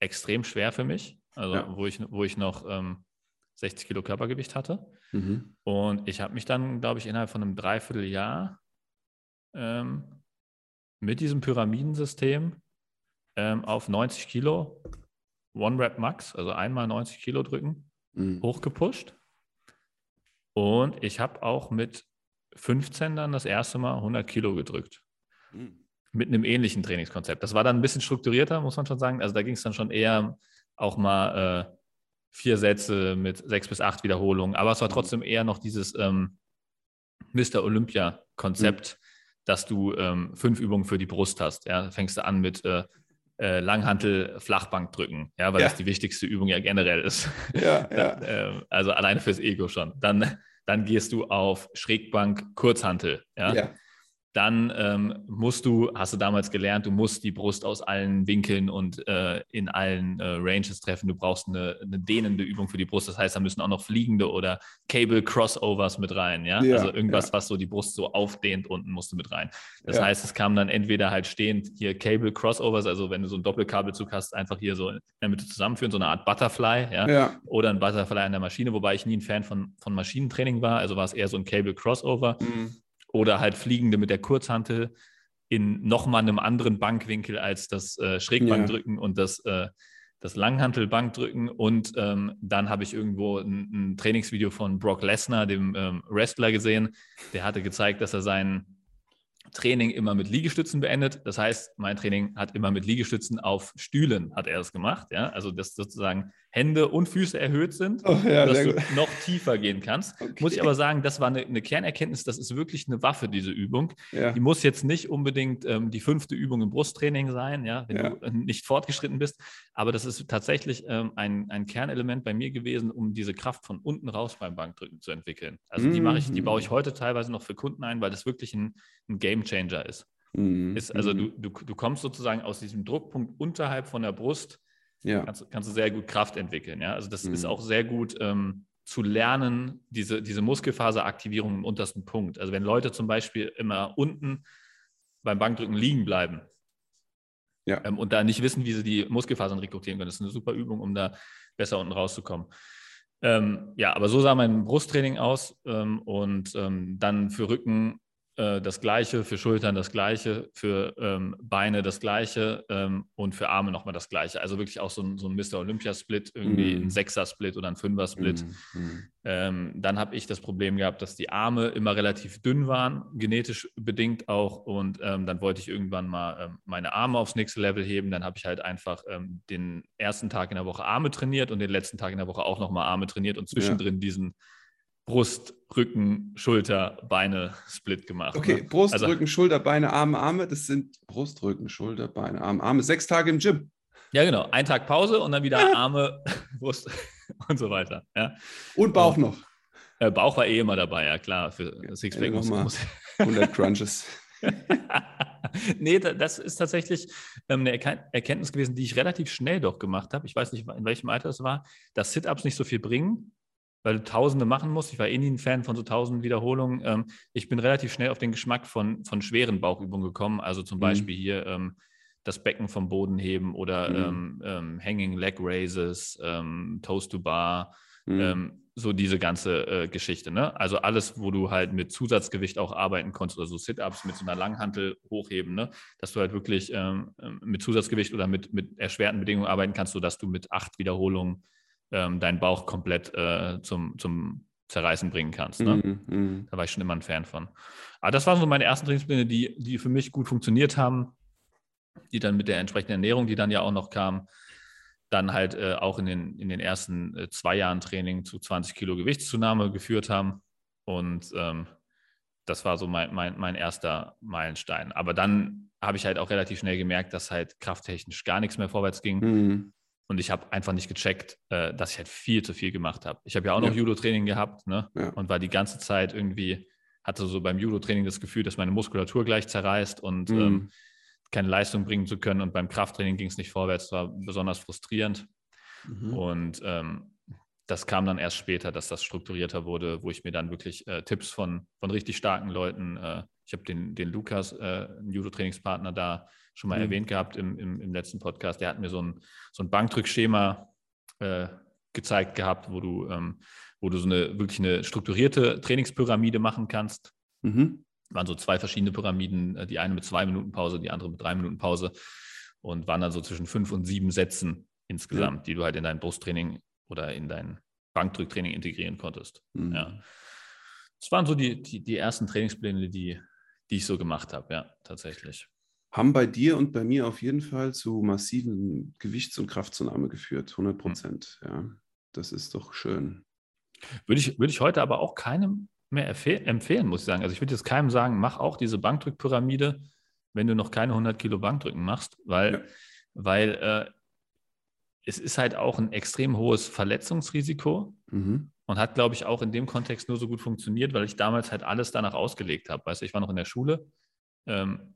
extrem schwer für mich, also ja. wo, ich, wo ich noch ähm, 60 Kilo Körpergewicht hatte. Mhm. Und ich habe mich dann, glaube ich, innerhalb von einem Dreivierteljahr ähm, mit diesem Pyramidensystem ähm, auf 90 Kilo One Rep Max, also einmal 90 Kilo drücken, mhm. hochgepusht. Und ich habe auch mit 15 dann das erste Mal 100 Kilo gedrückt. Mhm. Mit einem ähnlichen Trainingskonzept. Das war dann ein bisschen strukturierter, muss man schon sagen. Also da ging es dann schon eher auch mal äh, vier Sätze mit sechs bis acht Wiederholungen. Aber es war mhm. trotzdem eher noch dieses ähm, Mr. Olympia-Konzept, mhm dass du ähm, fünf Übungen für die Brust hast. Ja? Fängst du an mit äh, äh, Langhantel, Flachbank drücken, ja, weil ja. das die wichtigste Übung ja generell ist. Ja, ja. äh, also alleine fürs Ego schon. Dann, dann gehst du auf Schrägbank, Kurzhantel. Ja? Dann ähm, musst du, hast du damals gelernt, du musst die Brust aus allen Winkeln und äh, in allen äh, Ranges treffen. Du brauchst eine, eine, dehnende Übung für die Brust. Das heißt, da müssen auch noch fliegende oder Cable Crossovers mit rein. Ja, ja also irgendwas, ja. was so die Brust so aufdehnt unten musst du mit rein. Das ja. heißt, es kam dann entweder halt stehend hier Cable Crossovers, also wenn du so einen Doppelkabelzug hast, einfach hier so in der Mitte zusammenführen, so eine Art Butterfly, ja, oder ein Butterfly an der Maschine, wobei ich nie ein Fan von, von Maschinentraining war. Also war es eher so ein Cable Crossover. Mhm oder halt Fliegende mit der Kurzhantel in nochmal einem anderen Bankwinkel als das äh, Schrägbankdrücken ja. und das, äh, das Langhantelbankdrücken. Und ähm, dann habe ich irgendwo ein, ein, Trainingsvideo von Brock Lesnar, dem ähm, Wrestler, gesehen. Der hatte gezeigt, dass er sein Training immer mit Liegestützen beendet. Das heißt, mein Training hat immer mit Liegestützen auf Stühlen hat er es gemacht. Ja? Also dass sozusagen Hände und Füße erhöht sind, oh, ja, dass du gut. noch tiefer gehen kannst. Okay. Muss ich aber sagen, das war eine, eine, Kernerkenntnis, das ist wirklich eine Waffe, diese Übung. Ja. Die muss jetzt nicht unbedingt ähm, die fünfte Übung im Brusttraining sein, ja, wenn ja. du nicht fortgeschritten bist. Aber das ist tatsächlich ähm, ein, ein Kernelement bei mir gewesen, um diese Kraft von unten raus beim Bankdrücken zu entwickeln. Also die mache ich, die baue ich mhm. heute teilweise noch für Kunden ein, weil das wirklich ein, ein Game Changer ist. Mhm. ist also du, du, du kommst sozusagen aus diesem Druckpunkt unterhalb von der Brust ja. kannst, kannst du sehr gut Kraft entwickeln. Ja? Also das mhm. ist auch sehr gut ähm, zu lernen, diese, diese Muskelfaseraktivierung im untersten Punkt. Also wenn Leute zum Beispiel immer unten beim Bankdrücken liegen bleiben ja. ähm, und da nicht wissen, wie sie die Muskelfasern rekrutieren können, das ist eine super Übung, um da besser unten rauszukommen. Ähm, ja, aber so sah mein Brusttraining aus ähm, und ähm, dann für Rücken äh, das Gleiche, für Schultern das Gleiche, für ähm, Beine das Gleiche ähm, und für Arme nochmal das Gleiche. Also wirklich auch so ein, so ein Mr. Olympia-Split, irgendwie mm. ein Sechser-Split oder ein Fünfer-Split. Mm. Mm. Ähm, dann habe ich das Problem gehabt, dass die Arme immer relativ dünn waren, genetisch bedingt auch. Und ähm, dann wollte ich irgendwann mal ähm, meine Arme aufs nächste Level heben. Dann habe ich halt einfach ähm, den ersten Tag in der Woche Arme trainiert und den letzten Tag in der Woche auch nochmal Arme trainiert und zwischendrin ja. diesen Brust, Rücken, Schulter, Beine Split gemacht. Okay, ne? Brust, also, Rücken, Schulter, Beine, Arme, Arme. Das sind Brust, Rücken, Schulter, Beine, Arme, Arme. Sechs Tage im Gym. Ja, genau. Ein Tag Pause und dann wieder Arme, Brust und so weiter. Ja. Und Bauch und, noch. Äh, Bauch war eh immer dabei, ja klar. Für Sixpack ja, muss, muss 100 Crunches. nee, das ist tatsächlich ähm, eine Erkenntnis gewesen, die ich relativ schnell doch gemacht habe. Ich weiß nicht, in welchem Alter es war, dass Sit-Ups nicht so viel bringen, weil du Tausende machen musst. Ich war eh nie ein Fan von so tausend Wiederholungen. Ähm, ich bin relativ schnell auf den Geschmack von, von schweren Bauchübungen gekommen. Also zum mhm. Beispiel hier ähm, das Becken vom Boden heben oder mhm. ähm, ähm Hanging Leg Raises, ähm, Toast to Bar, mhm. So diese ganze äh, Geschichte. Ne? Also alles, wo du halt mit Zusatzgewicht auch arbeiten konntest oder so Sit-Ups mit so einer Langhantel hochheben, ne? dass du halt wirklich mit Zusatzgewicht oder mit, mit erschwerten Bedingungen arbeiten kannst, sodass du mit acht Wiederholungen ähm, deinen Bauch komplett äh, zum, zum Zerreißen bringen kannst. Ne? Mm, mm. Da war ich schon immer ein Fan von. Aber das waren so meine ersten Trainingspläne, die, die für mich gut funktioniert haben, die dann mit der entsprechenden Ernährung, die dann ja auch noch kam, dann halt äh, auch in den, in den ersten äh, zwei Jahren Training zu 20 Kilo Gewichtszunahme geführt haben. Und ähm, das war so mein, mein, mein erster Meilenstein. Aber dann habe ich halt auch relativ schnell gemerkt, dass halt krafttechnisch gar nichts mehr vorwärts ging. Mhm. Und ich habe einfach nicht gecheckt, äh, dass ich halt viel zu viel gemacht habe. Ich habe ja auch noch ja. Judo-Training gehabt ne? Ja. und war die ganze Zeit irgendwie, hatte so beim Judo-Training das Gefühl, dass meine Muskulatur gleich zerreißt und mhm. ähm, keine Leistung bringen zu können. Und beim Krafttraining ging es nicht vorwärts, war besonders frustrierend. Mhm. Und ähm, das kam dann erst später, dass das strukturierter wurde, wo ich mir dann wirklich äh, Tipps von, von richtig starken Leuten, äh, ich habe den, den Lukas, äh, einen Judo-Trainingspartner da, schon mal mhm. erwähnt gehabt im, im, im, letzten Podcast. Der hat mir so ein, so ein Bankdrückschema äh, gezeigt gehabt, wo du, ähm, wo du so eine wirklich eine strukturierte Trainingspyramide machen kannst. Mhm. Waren so zwei verschiedene Pyramiden, äh, die eine mit zwei Minuten Pause, die andere mit drei Minuten Pause und waren dann so zwischen fünf und sieben Sätzen insgesamt, ja. die du halt in dein Brusttraining oder in dein Bankdrücktraining integrieren konntest. Mhm. Ja. Das waren so die, die, die ersten Trainingspläne, die, die ich so gemacht habe, ja, tatsächlich haben bei dir und bei mir auf jeden Fall zu massiven Gewichts- und Kraftzunahme geführt, 100 Prozent. Mhm. Ja, das ist doch schön. Würde ich, würde ich heute aber auch keinem mehr empfehlen, muss ich sagen. Also ich würde jetzt keinem sagen, mach auch diese Bankdrückpyramide, wenn du noch keine 100 Kilo Bankdrücken machst, weil, ja. weil äh, es ist halt auch ein extrem hohes Verletzungsrisiko mhm. und hat, glaube ich, auch in dem Kontext nur so gut funktioniert, weil ich damals halt alles danach ausgelegt habe. Weißt du, ich war noch in der Schule, ähm,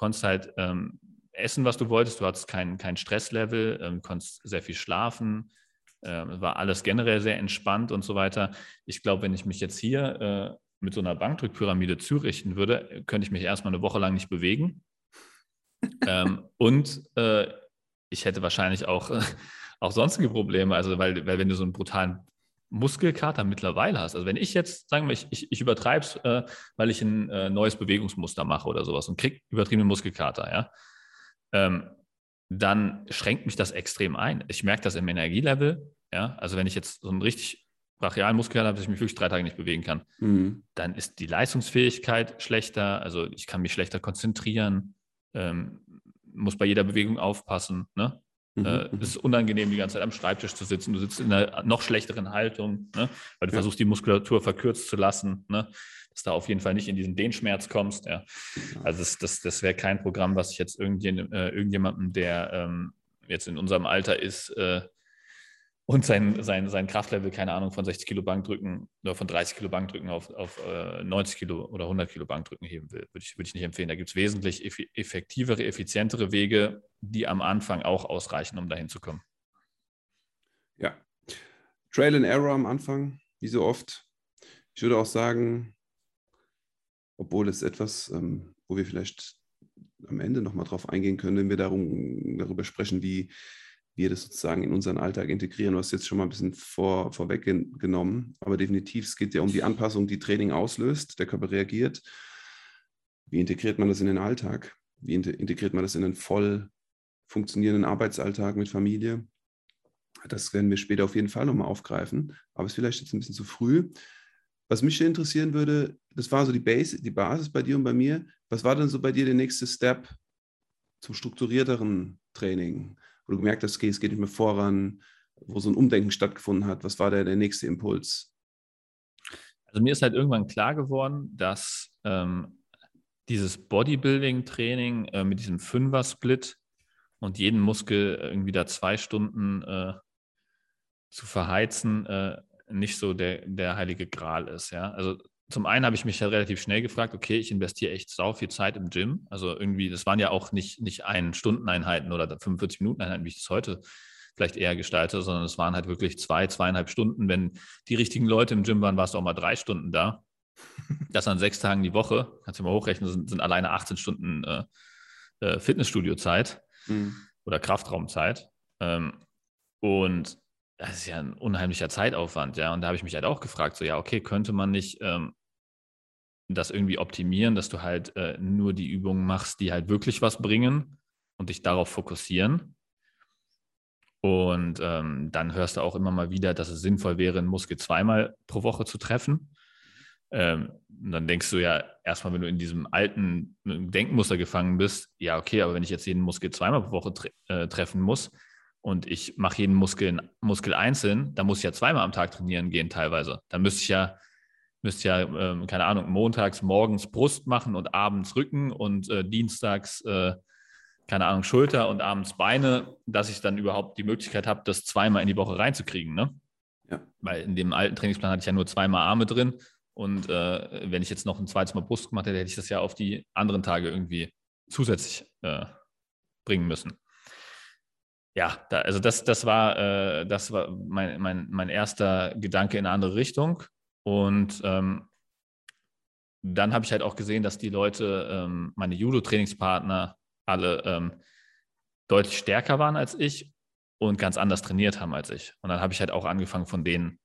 konntest halt ähm, essen, was du wolltest. Du hattest kein, kein Stresslevel, ähm, konntest sehr viel schlafen. Ähm, war alles generell sehr entspannt und so weiter. Ich glaube, wenn ich mich jetzt hier äh, mit so einer Bankdrückpyramide zurichten würde, könnte ich mich erstmal eine Woche lang nicht bewegen. ähm, und äh, ich hätte wahrscheinlich auch, äh, auch sonstige Probleme. Also, weil, weil wenn du so einen brutalen Muskelkater mittlerweile hast. Also wenn ich jetzt, sagen wir, ich, ich, ich übertreibe es, äh, weil ich ein äh, neues Bewegungsmuster mache oder sowas und kriege übertriebene Muskelkater, ja, ähm, dann schränkt mich das extrem ein. Ich merke das im Energielevel, ja, also wenn ich jetzt so einen richtig brachialen Muskelkater habe, dass ich mich wirklich drei Tage nicht bewegen kann, mhm. dann ist die Leistungsfähigkeit schlechter, also ich kann mich schlechter konzentrieren, ähm, muss bei jeder Bewegung aufpassen, ne? Mhm, äh, mhm. es ist unangenehm, die ganze Zeit am Schreibtisch zu sitzen. Du sitzt in einer noch schlechteren Haltung, ne? weil du ja. versuchst, die Muskulatur verkürzt zu lassen, ne? dass du auf jeden Fall nicht in diesen Dehnschmerz kommst. Ja. Also das, das, das wäre kein Programm, was ich jetzt irgendjemandem, äh, irgendjemandem der ähm, jetzt in unserem Alter ist, äh, und sein, sein, sein Kraftlevel, keine Ahnung, von 60 Kilo Bankdrücken oder von 30 Kilo Bankdrücken auf, auf äh, 90 Kilo oder 100 Kilo Bankdrücken heben will, würde ich, würde ich nicht empfehlen. Da gibt es wesentlich effektivere, effizientere Wege, die am Anfang auch ausreichen, um dahin zu kommen. Ja, Trail and Error am Anfang, wie so oft. Ich würde auch sagen, obwohl es etwas, ähm, wo wir vielleicht am Ende nochmal drauf eingehen können, wenn wir darum, darüber sprechen, wie wir das sozusagen in unseren Alltag integrieren. Du hast jetzt schon mal ein bisschen vor, vorweggenommen, aber definitiv, es geht ja um die Anpassung, die Training auslöst, der Körper reagiert. Wie integriert man das in den Alltag? Wie integriert man das in einen voll funktionierenden Arbeitsalltag mit Familie? Das werden wir später auf jeden Fall nochmal aufgreifen, aber es ist vielleicht jetzt ein bisschen zu früh. Was mich interessieren würde, das war so die, Base, die Basis bei dir und bei mir. Was war denn so bei dir der nächste Step zum strukturierteren Training, wo du gemerkt hast, okay, es geht nicht mehr voran, wo so ein Umdenken stattgefunden hat? Was war der, der nächste Impuls? Also mir ist halt irgendwann klar geworden, dass ähm, dieses Bodybuilding-Training äh, mit diesem Fünfer-Split und jeden Muskel irgendwie da zwei Stunden äh, zu verheizen, äh, nicht so der, der heilige Gral ist. Ja? Also zum einen habe ich mich halt relativ schnell gefragt, okay, ich investiere echt sau viel Zeit im Gym. Also irgendwie, das waren ja auch nicht, nicht ein Stundeneinheiten oder 45 Minuten Einheiten, wie ich das heute vielleicht eher gestalte, sondern es waren halt wirklich zwei, zweieinhalb Stunden. Wenn die richtigen Leute im Gym waren, warst du auch mal drei Stunden da. Das an sechs Tagen die Woche, kannst du mal hochrechnen, sind, sind alleine 18 Stunden äh, äh, Fitnessstudio-Zeit mhm. oder Kraftraumzeit. Ähm, und das ist ja ein unheimlicher Zeitaufwand, ja. Und da habe ich mich halt auch gefragt, so ja, okay, könnte man nicht ähm, das irgendwie optimieren, dass du halt äh, nur die Übungen machst, die halt wirklich was bringen und dich darauf fokussieren. Und ähm, dann hörst du auch immer mal wieder, dass es sinnvoll wäre, einen Muskel zweimal pro Woche zu treffen. Ähm, dann denkst du ja erstmal, wenn du in diesem alten Denkmuster gefangen bist, ja, okay, aber wenn ich jetzt jeden Muskel zweimal pro Woche tre äh, treffen muss, und ich mache jeden Muskel, Muskel einzeln, dann muss ich ja zweimal am Tag trainieren gehen teilweise. Dann müsste ich ja, müsste ja ähm, keine Ahnung, montags morgens Brust machen und abends Rücken und äh, dienstags, äh, keine Ahnung, Schulter und abends Beine, dass ich dann überhaupt die Möglichkeit habe, das zweimal in die Woche reinzukriegen. Ne? Ja. Weil in dem alten Trainingsplan hatte ich ja nur zweimal Arme drin. Und äh, wenn ich jetzt noch ein zweites Mal Brust gemacht hätte, hätte ich das ja auf die anderen Tage irgendwie zusätzlich äh, bringen müssen ja, da, also das, das war, äh, das war mein, mein, mein erster Gedanke in eine andere Richtung. Und ähm, dann habe ich halt auch gesehen, dass die Leute, ähm, meine Judo-Trainingspartner, alle ähm, deutlich stärker waren als ich und ganz anders trainiert haben als ich. Und dann habe ich halt auch angefangen, von denen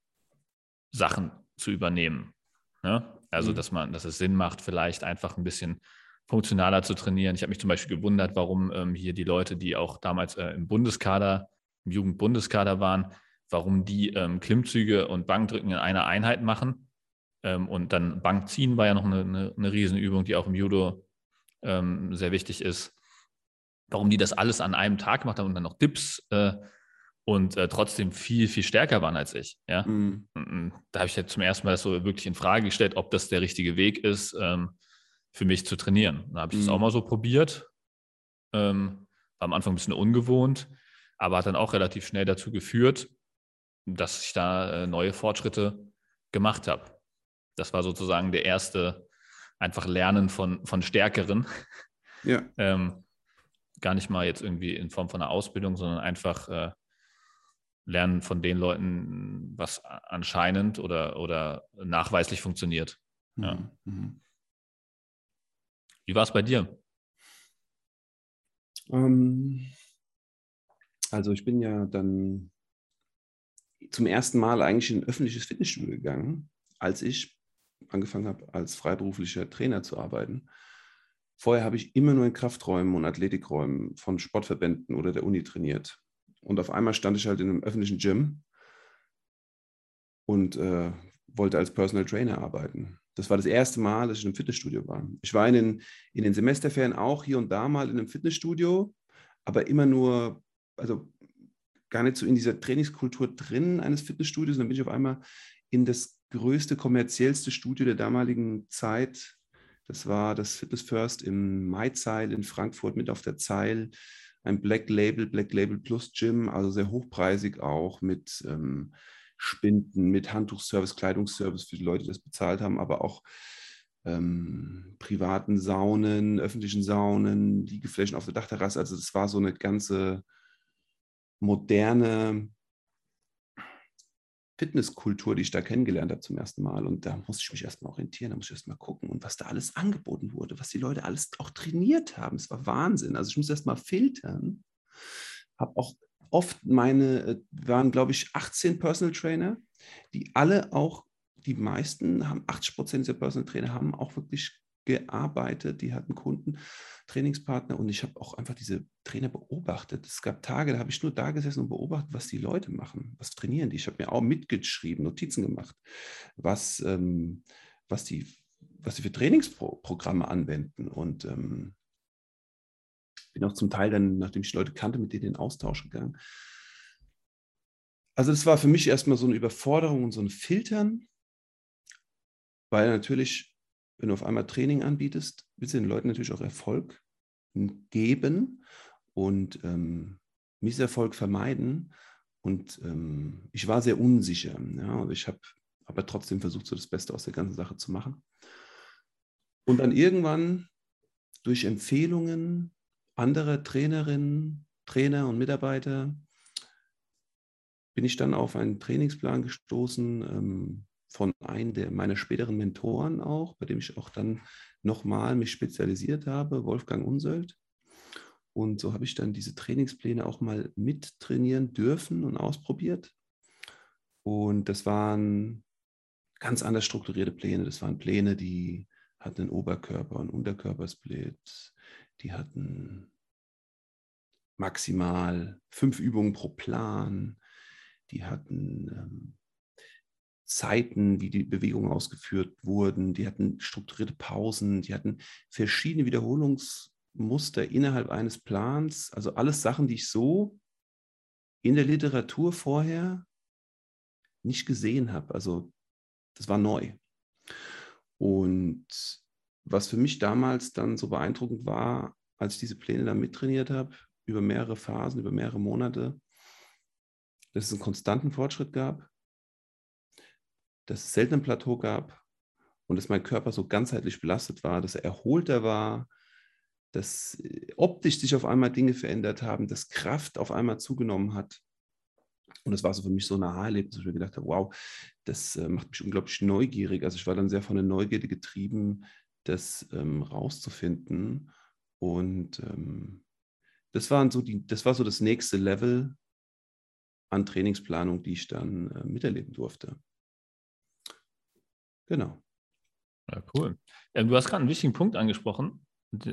Sachen zu übernehmen. Ne? Also, mhm. dass man, dass es Sinn macht, vielleicht einfach ein bisschen funktionaler zu trainieren. Ich habe mich zum Beispiel gewundert, warum ähm, hier die Leute, die auch damals äh, im Bundeskader, im Jugendbundeskader waren, warum die ähm, Klimmzüge und Bankdrücken in einer Einheit machen. Ähm, und dann Bankziehen war ja noch eine, eine, eine Riesenübung, die auch im Judo ähm, sehr wichtig ist. Warum die das alles an einem Tag gemacht haben und dann noch Dips äh, und äh, trotzdem viel, viel stärker waren als ich. Ja? Mhm. Da habe ich jetzt zum ersten Mal das so wirklich in Frage gestellt, ob das der richtige Weg ist. Ähm, für mich zu trainieren. Da habe ich mhm. das auch mal so probiert. Ähm, war am Anfang ein bisschen ungewohnt, aber hat dann auch relativ schnell dazu geführt, dass ich da äh, neue Fortschritte gemacht habe. Das war sozusagen der erste einfach Lernen von, von Stärkeren. Ja. ähm, gar nicht mal jetzt irgendwie in Form von einer Ausbildung, sondern einfach äh, lernen von den Leuten, was anscheinend oder, oder nachweislich funktioniert. Mhm. Ja. Mhm. Wie war es bei dir? Ähm, also ich bin ja dann zum ersten Mal eigentlich in ein öffentliches Fitnessstudio gegangen, als ich angefangen habe, als freiberuflicher Trainer zu arbeiten. Vorher habe ich immer nur in Krafträumen und Athletikräumen von Sportverbänden oder der Uni trainiert. Und auf einmal stand ich halt in einem öffentlichen Gym und äh, wollte als Personal Trainer arbeiten. Das war das erste Mal, dass ich in einem Fitnessstudio war. Ich war in den, in den Semesterferien auch hier und da mal in einem Fitnessstudio, aber immer nur, also gar nicht so in dieser Trainingskultur drin eines Fitnessstudios. Und dann bin ich auf einmal in das größte, kommerziellste Studio der damaligen Zeit. Das war das Fitness First im Maizeil in Frankfurt mit auf der Zeil. Ein Black Label, Black Label Plus Gym, also sehr hochpreisig auch mit ähm, Spinden, mit Handtuchservice, Kleidungsservice für die Leute, die das bezahlt haben, aber auch ähm, privaten Saunen, öffentlichen Saunen, Liegeflächen auf der Dachterrasse. Also es war so eine ganze moderne Fitnesskultur, die ich da kennengelernt habe zum ersten Mal. Und da musste ich mich erstmal orientieren, da musste ich erstmal gucken und was da alles angeboten wurde, was die Leute alles auch trainiert haben. Es war Wahnsinn. Also ich muss erstmal filtern. Habe auch oft meine, äh, waren glaube ich 18 Personal Trainer, die alle auch, die meisten haben, 80 Prozent dieser Personal Trainer haben auch wirklich gearbeitet, die hatten Kunden, Trainingspartner und ich habe auch einfach diese Trainer beobachtet. Es gab Tage, da habe ich nur da gesessen und beobachtet, was die Leute machen, was trainieren die. Ich habe mir auch mitgeschrieben, Notizen gemacht, was, ähm, was, die, was die für Trainingsprogramme anwenden und ähm, bin auch zum Teil dann, nachdem ich Leute kannte, mit denen in den Austausch gegangen. Also das war für mich erstmal so eine Überforderung und so ein Filtern, weil natürlich, wenn du auf einmal Training anbietest, willst du den Leuten natürlich auch Erfolg geben und ähm, Misserfolg vermeiden. Und ähm, ich war sehr unsicher. Ja, also ich habe aber trotzdem versucht, so das Beste aus der ganzen Sache zu machen. Und dann irgendwann durch Empfehlungen anderer Trainerinnen, Trainer und Mitarbeiter bin ich dann auf einen Trainingsplan gestoßen ähm, von einem der meiner späteren Mentoren auch, bei dem ich auch dann nochmal mich spezialisiert habe, Wolfgang Unsöld. Und so habe ich dann diese Trainingspläne auch mal mittrainieren dürfen und ausprobiert. Und das waren ganz anders strukturierte Pläne. Das waren Pläne, die hatten einen Oberkörper- und Unterkörpersplit. Die hatten maximal fünf Übungen pro Plan. Die hatten ähm, Zeiten, wie die Bewegungen ausgeführt wurden. Die hatten strukturierte Pausen. Die hatten verschiedene Wiederholungsmuster innerhalb eines Plans. Also alles Sachen, die ich so in der Literatur vorher nicht gesehen habe. Also das war neu. Und was für mich damals dann so beeindruckend war, als ich diese Pläne dann mittrainiert habe, über mehrere Phasen, über mehrere Monate, dass es einen konstanten Fortschritt gab, dass es selten ein Plateau gab und dass mein Körper so ganzheitlich belastet war, dass er erholter war, dass äh, optisch sich auf einmal Dinge verändert haben, dass Kraft auf einmal zugenommen hat. Und das war so für mich so ein Aha-Erlebnis, dass ich mir gedacht habe, wow, das äh, macht mich unglaublich neugierig. Also ich war dann sehr von der Neugierde getrieben, das ähm, rauszufinden. Und ähm, das, waren so die, das war so das nächste Level an Trainingsplanung, die ich dann äh, miterleben durfte. Genau. Ja, cool. Ja, du hast gerade einen wichtigen Punkt angesprochen,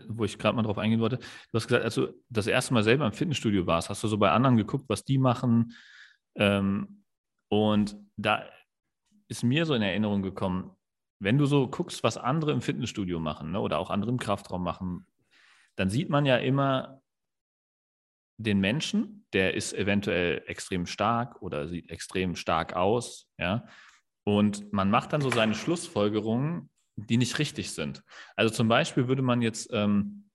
wo ich gerade mal drauf eingehen wollte. Du hast gesagt, als du das erste Mal selber im Fitnessstudio warst, hast du so bei anderen geguckt, was die machen. Ähm, und da ist mir so in Erinnerung gekommen, wenn du so guckst, was andere im Fitnessstudio machen ne, oder auch andere im Kraftraum machen, dann sieht man ja immer den Menschen, der ist eventuell extrem stark oder sieht extrem stark aus, ja. Und man macht dann so seine Schlussfolgerungen, die nicht richtig sind. Also zum Beispiel würde man jetzt, ähm,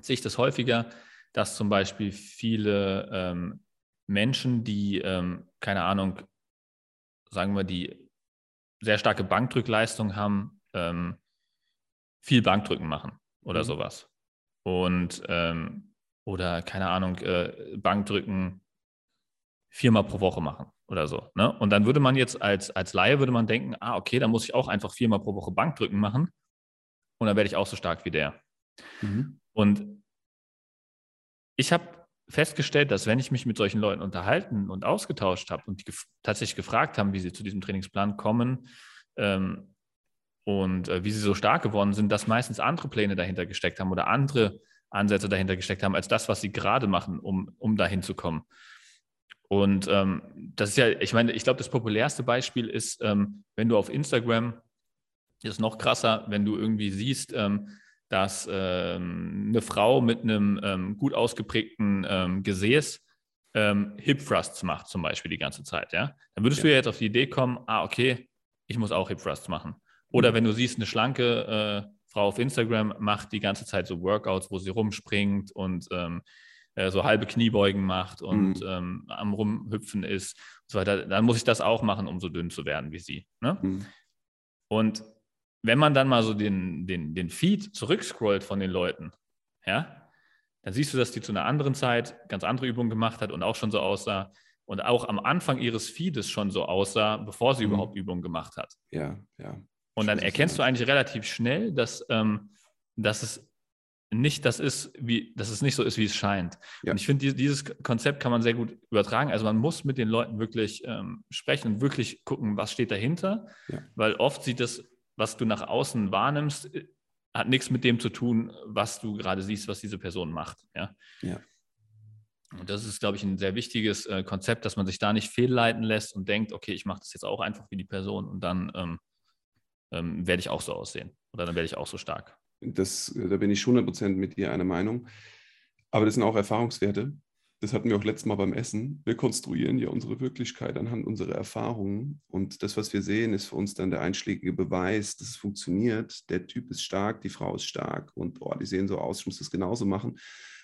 sehe ich das häufiger, dass zum Beispiel viele ähm, Menschen, die, ähm, keine Ahnung, sagen wir, die sehr starke Bankdrückleistung haben, ähm, viel Bankdrücken machen oder mhm. sowas. Und ähm, oder keine Ahnung, äh, Bankdrücken viermal pro Woche machen oder so. Ne? Und dann würde man jetzt als, als Laie würde man denken, ah, okay, dann muss ich auch einfach viermal pro Woche Bankdrücken machen und dann werde ich auch so stark wie der. Mhm. Und ich habe festgestellt, dass wenn ich mich mit solchen Leuten unterhalten und ausgetauscht habe und die gef tatsächlich gefragt haben, wie sie zu diesem Trainingsplan kommen ähm, und äh, wie sie so stark geworden sind, dass meistens andere Pläne dahinter gesteckt haben oder andere Ansätze dahinter gesteckt haben, als das, was sie gerade machen, um, um dahin zu kommen. Und ähm, das ist ja, ich meine, ich glaube, das populärste Beispiel ist, ähm, wenn du auf Instagram, ist noch krasser, wenn du irgendwie siehst, ähm, dass ähm, eine Frau mit einem ähm, gut ausgeprägten ähm, Gesäß Hip Thrusts macht, zum Beispiel die ganze Zeit, ja, dann würdest ja. du ja jetzt auf die Idee kommen, ah, okay, ich muss auch Hip Thrusts machen. Oder mhm. wenn du siehst, eine schlanke äh, Frau auf Instagram macht die ganze Zeit so Workouts, wo sie rumspringt und ähm, äh, so halbe Kniebeugen macht und mhm. ähm, am Rumhüpfen ist und so weiter, dann muss ich das auch machen, um so dünn zu werden wie sie. Ne? Mhm. Und wenn man dann mal so den, den, den Feed zurückscrollt von den Leuten, ja, dann siehst du, dass die zu einer anderen Zeit ganz andere Übungen gemacht hat und auch schon so aussah und auch am Anfang ihres Feedes schon so aussah, bevor sie mhm. überhaupt Übungen gemacht hat. Ja, ja. Und dann erkennst du eigentlich relativ schnell, dass, ähm, dass es nicht das ist, wie, dass es nicht so ist, wie es scheint. Ja. Und ich finde, dieses Konzept kann man sehr gut übertragen. Also man muss mit den Leuten wirklich ähm, sprechen und wirklich gucken, was steht dahinter. Ja. Weil oft sieht das, was du nach außen wahrnimmst, äh, hat nichts mit dem zu tun, was du gerade siehst, was diese Person macht. Ja. ja. Und das ist, glaube ich, ein sehr wichtiges äh, Konzept, dass man sich da nicht fehlleiten lässt und denkt, okay, ich mache das jetzt auch einfach wie die Person und dann ähm, ähm, werde ich auch so aussehen oder dann werde ich auch so stark. Das, da bin ich 100% mit dir einer Meinung. Aber das sind auch Erfahrungswerte. Das hatten wir auch letztes Mal beim Essen. Wir konstruieren ja unsere Wirklichkeit anhand unserer Erfahrungen. Und das, was wir sehen, ist für uns dann der einschlägige Beweis, dass es funktioniert. Der Typ ist stark, die Frau ist stark und oh, die sehen so aus, ich muss das genauso machen.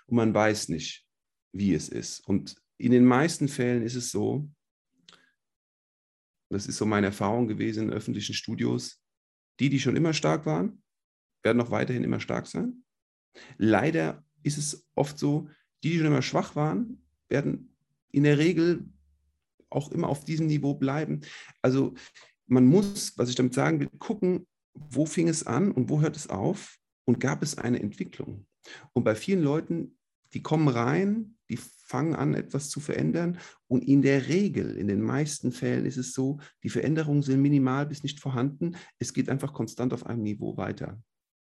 Und man weiß nicht, wie es ist. Und in den meisten Fällen ist es so, das ist so meine Erfahrung gewesen in öffentlichen Studios, die, die schon immer stark waren, werden auch weiterhin immer stark sein. Leider ist es oft so, die, die schon immer schwach waren, werden in der Regel auch immer auf diesem Niveau bleiben. Also man muss, was ich damit sagen will, gucken, wo fing es an und wo hört es auf und gab es eine Entwicklung. Und bei vielen Leuten, die kommen rein, die fangen an, etwas zu verändern. Und in der Regel, in den meisten Fällen ist es so, die Veränderungen sind minimal bis nicht vorhanden. Es geht einfach konstant auf einem Niveau weiter.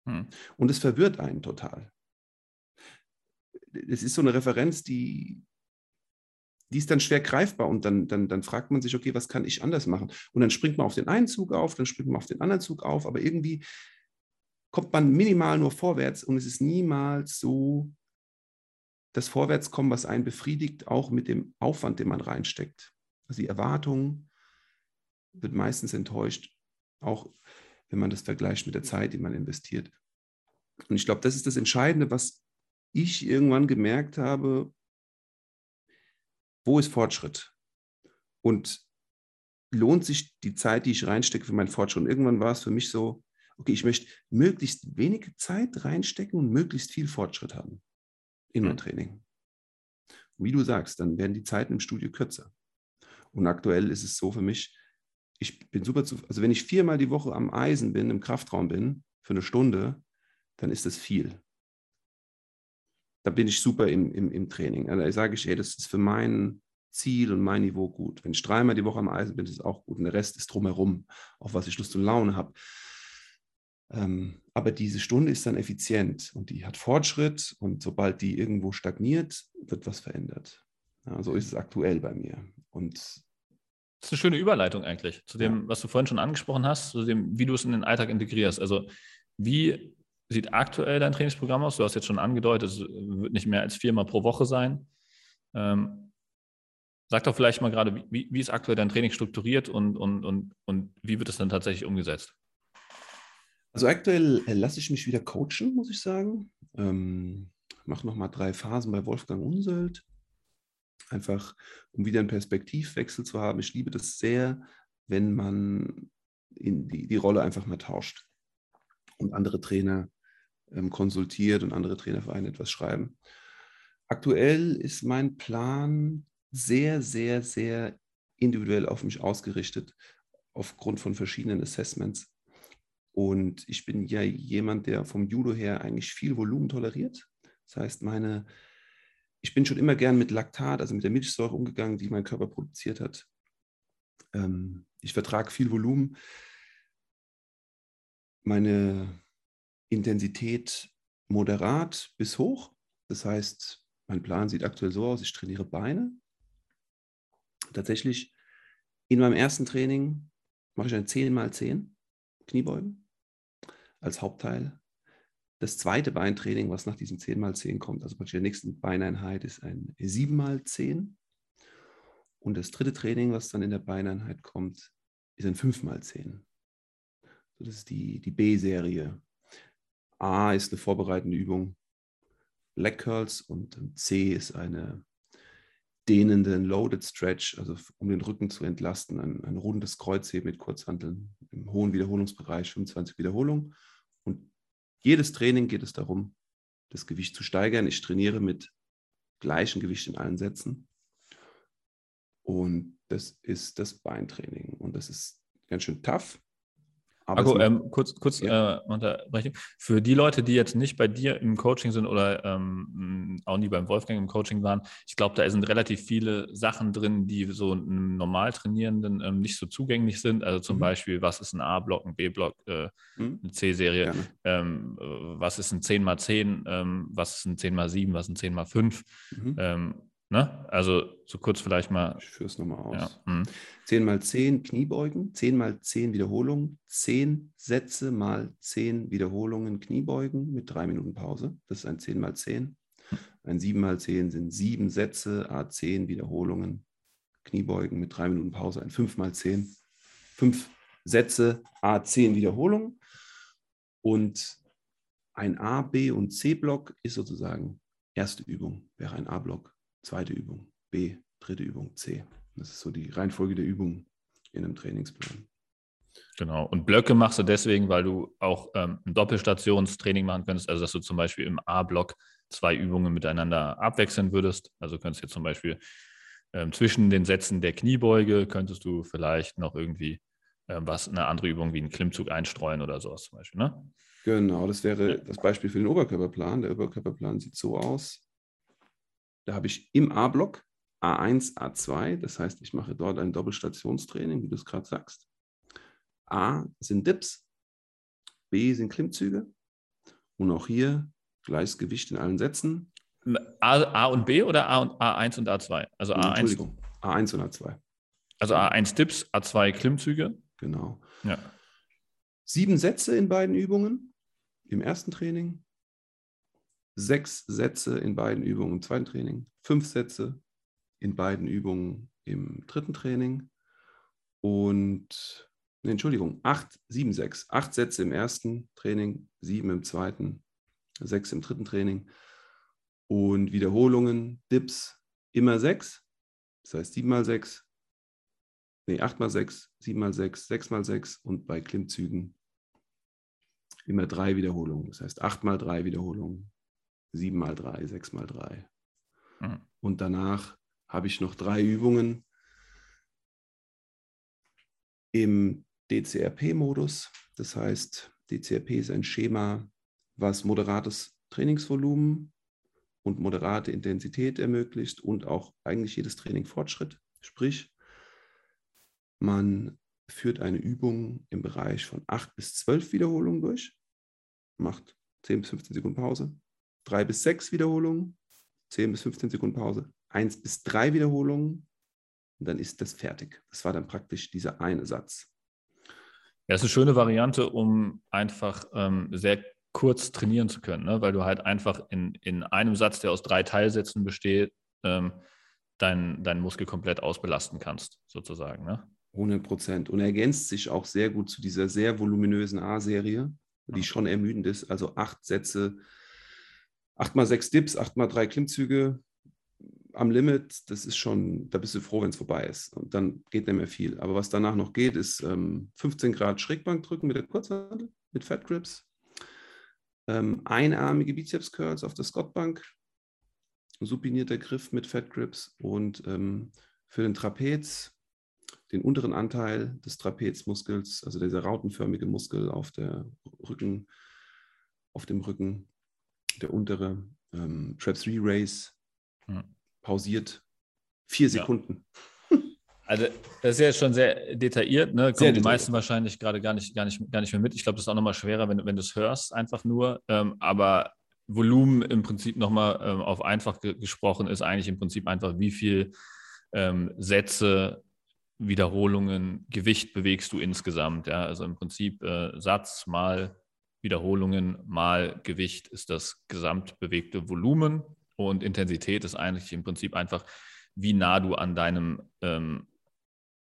Hm. Und es verwirrt einen total. Es ist so eine Referenz, die, die ist dann schwer greifbar und dann, dann, dann fragt man sich, okay, was kann ich anders machen? Und dann springt man auf den einen Zug auf, dann springt man auf den anderen Zug auf, aber irgendwie kommt man minimal nur vorwärts und es ist niemals so das Vorwärtskommen, was einen befriedigt, auch mit dem Aufwand, den man reinsteckt. Also die Erwartung wird meistens enttäuscht, auch wenn man das vergleicht mit der Zeit, die man investiert. Und ich glaube, das ist das Entscheidende, was ich irgendwann gemerkt habe, wo ist Fortschritt? Und lohnt sich die Zeit, die ich reinstecke für meinen Fortschritt? Und irgendwann war es für mich so, okay, ich möchte möglichst wenige Zeit reinstecken und möglichst viel Fortschritt haben in mein Training. Und wie du sagst, dann werden die Zeiten im Studio kürzer. Und aktuell ist es so für mich, ich bin super zu, also wenn ich viermal die Woche am Eisen bin, im Kraftraum bin, für eine Stunde, dann ist das viel. Da bin ich super im, im, im Training. Also da sage ich, ey, das ist für mein Ziel und mein Niveau gut. Wenn ich dreimal die Woche am Eisen bin, ist es auch gut. Und der Rest ist drumherum, auf was ich Lust und Laune habe. Ähm, aber diese Stunde ist dann effizient und die hat Fortschritt und sobald die irgendwo stagniert, wird was verändert. Ja, so ist es aktuell bei mir. Und das ist eine schöne Überleitung eigentlich zu dem, ja. was du vorhin schon angesprochen hast, zu dem, wie du es in den Alltag integrierst. Also wie sieht aktuell dein Trainingsprogramm aus? Du hast jetzt schon angedeutet, es wird nicht mehr als viermal pro Woche sein. Ähm, sag doch vielleicht mal gerade, wie, wie ist aktuell dein Training strukturiert und, und, und, und wie wird es dann tatsächlich umgesetzt? Also aktuell äh, lasse ich mich wieder coachen, muss ich sagen. Ähm, mache nochmal drei Phasen bei Wolfgang Unselt. Einfach, um wieder einen Perspektivwechsel zu haben. Ich liebe das sehr, wenn man in die, die Rolle einfach mal tauscht und andere Trainer ähm, konsultiert und andere Trainervereine etwas schreiben. Aktuell ist mein Plan sehr, sehr, sehr individuell auf mich ausgerichtet, aufgrund von verschiedenen Assessments. Und ich bin ja jemand, der vom Judo her eigentlich viel Volumen toleriert. Das heißt, meine, ich bin schon immer gern mit Laktat, also mit der Milchsäure umgegangen, die mein Körper produziert hat. Ähm, ich vertrage viel Volumen. Meine Intensität moderat bis hoch. Das heißt, mein Plan sieht aktuell so aus, ich trainiere Beine. Tatsächlich in meinem ersten Training mache ich ein 10 x 10 Kniebeugen als Hauptteil. Das zweite Beintraining, was nach diesem 10x10 kommt, also bei der nächsten Beineinheit, ist ein 7x10. Und das dritte Training, was dann in der Beineinheit kommt, ist ein 5x10. das ist die, die B-Serie. A ist eine vorbereitende Übung, Leg Curls und C ist eine dehnende Loaded Stretch, also um den Rücken zu entlasten, ein, ein rundes Kreuzheben mit Kurzhanteln im hohen Wiederholungsbereich, 25 Wiederholungen. Jedes Training geht es darum, das Gewicht zu steigern. Ich trainiere mit gleichem Gewicht in allen Sätzen. Und das ist das Beintraining. Und das ist ganz schön tough. Marco, ähm, kurz, kurz ja. äh, Unterbrechung. Für die Leute, die jetzt nicht bei dir im Coaching sind oder ähm, auch nie beim Wolfgang im Coaching waren, ich glaube, da sind relativ viele Sachen drin, die so einem normal Trainierenden ähm, nicht so zugänglich sind. Also zum mhm. Beispiel, was ist ein A-Block, ein B-Block, äh, mhm. eine C-Serie, ähm, was ist ein 10x10, ähm, was ist ein 10x7, was ist ein 10x5. Mhm. Ne? Also so kurz vielleicht mal. Ich führe es nochmal aus. Ja. Mhm. 10 mal 10 Kniebeugen, 10 mal 10 Wiederholungen, 10 Sätze mal 10 Wiederholungen Kniebeugen mit 3 Minuten Pause. Das ist ein 10 mal 10. Ein 7 mal 10 sind 7 Sätze, A10 Wiederholungen Kniebeugen mit 3 Minuten Pause. Ein 5 mal 10, 5 Sätze, A10 Wiederholungen. Und ein A, B und C-Block ist sozusagen erste Übung, wäre ein A-Block zweite Übung, B, dritte Übung, C. Das ist so die Reihenfolge der Übungen in einem Trainingsplan. Genau. Und Blöcke machst du deswegen, weil du auch ähm, ein Doppelstationstraining machen könntest, also dass du zum Beispiel im A-Block zwei Übungen miteinander abwechseln würdest. Also könntest du jetzt zum Beispiel ähm, zwischen den Sätzen der Kniebeuge könntest du vielleicht noch irgendwie ähm, was, eine andere Übung wie einen Klimmzug einstreuen oder sowas zum Beispiel, ne? Genau, das wäre das Beispiel für den Oberkörperplan. Der Oberkörperplan sieht so aus. Da habe ich im A-Block A1, A2. Das heißt, ich mache dort ein Doppelstationstraining, wie du es gerade sagst. A sind Dips, B sind Klimmzüge. Und auch hier gleiches Gewicht in allen Sätzen. A, A und B oder A und A1 und A2? Also A1. Entschuldigung, A1 und A2. Also A1 Dips, A2 Klimmzüge. Genau. Ja. Sieben Sätze in beiden Übungen im ersten Training, sechs Sätze in beiden Übungen im zweiten Training, fünf Sätze in beiden Übungen im dritten Training und, nee, Entschuldigung, acht, sieben, sechs, acht Sätze im ersten Training, sieben im zweiten, sechs im dritten Training und Wiederholungen, Dips, immer sechs, das heißt sieben mal sechs, nee, acht mal sechs, sieben mal sechs, sechs mal sechs und bei Klimmzügen immer drei Wiederholungen, das heißt acht mal drei Wiederholungen 7 mal 3, 6 mal 3. Mhm. Und danach habe ich noch drei Übungen im DCRP-Modus. Das heißt, DCRP ist ein Schema, was moderates Trainingsvolumen und moderate Intensität ermöglicht und auch eigentlich jedes Training Fortschritt. Sprich, man führt eine Übung im Bereich von 8 bis 12 Wiederholungen durch, macht 10 bis 15 Sekunden Pause, drei bis sechs Wiederholungen, 10 bis 15 Sekunden Pause, eins bis drei Wiederholungen und dann ist das fertig. Das war dann praktisch dieser eine Satz. Ja, das ist eine schöne Variante, um einfach ähm, sehr kurz trainieren zu können, ne? weil du halt einfach in, in einem Satz, der aus drei Teilsätzen besteht, ähm, deinen dein Muskel komplett ausbelasten kannst, sozusagen. Ne? 100 Prozent. Und ergänzt sich auch sehr gut zu dieser sehr voluminösen A-Serie, die schon ermüdend ist. Also acht Sätze 8 mal 6 Dips, 8 mal 3 Klimmzüge am Limit, das ist schon, da bist du froh, wenn es vorbei ist. Und dann geht nicht mehr viel. Aber was danach noch geht, ist ähm, 15 Grad Schrägbank drücken mit der Kurzhandel, mit Fat Grips, ähm, einarmige Bizeps Curls auf der Squatbank, supinierter Griff mit Fat Grips und ähm, für den Trapez den unteren Anteil des Trapezmuskels, also dieser rautenförmige Muskel auf der Rücken, auf dem Rücken, der untere ähm, Trap 3 Race hm. pausiert vier Sekunden. Ja. Also das ist ja schon sehr detailliert, ne? Kommen sehr die detailliert. meisten wahrscheinlich gerade gar nicht, gar, nicht, gar nicht mehr mit. Ich glaube, das ist auch nochmal schwerer, wenn, wenn du es hörst, einfach nur. Ähm, aber Volumen im Prinzip nochmal ähm, auf einfach ge gesprochen ist eigentlich im Prinzip einfach, wie viel ähm, Sätze, Wiederholungen, Gewicht bewegst du insgesamt. Ja? Also im Prinzip äh, Satz mal Wiederholungen mal Gewicht ist das gesamtbewegte Volumen und Intensität ist eigentlich im Prinzip einfach, wie nah du an deinem ähm,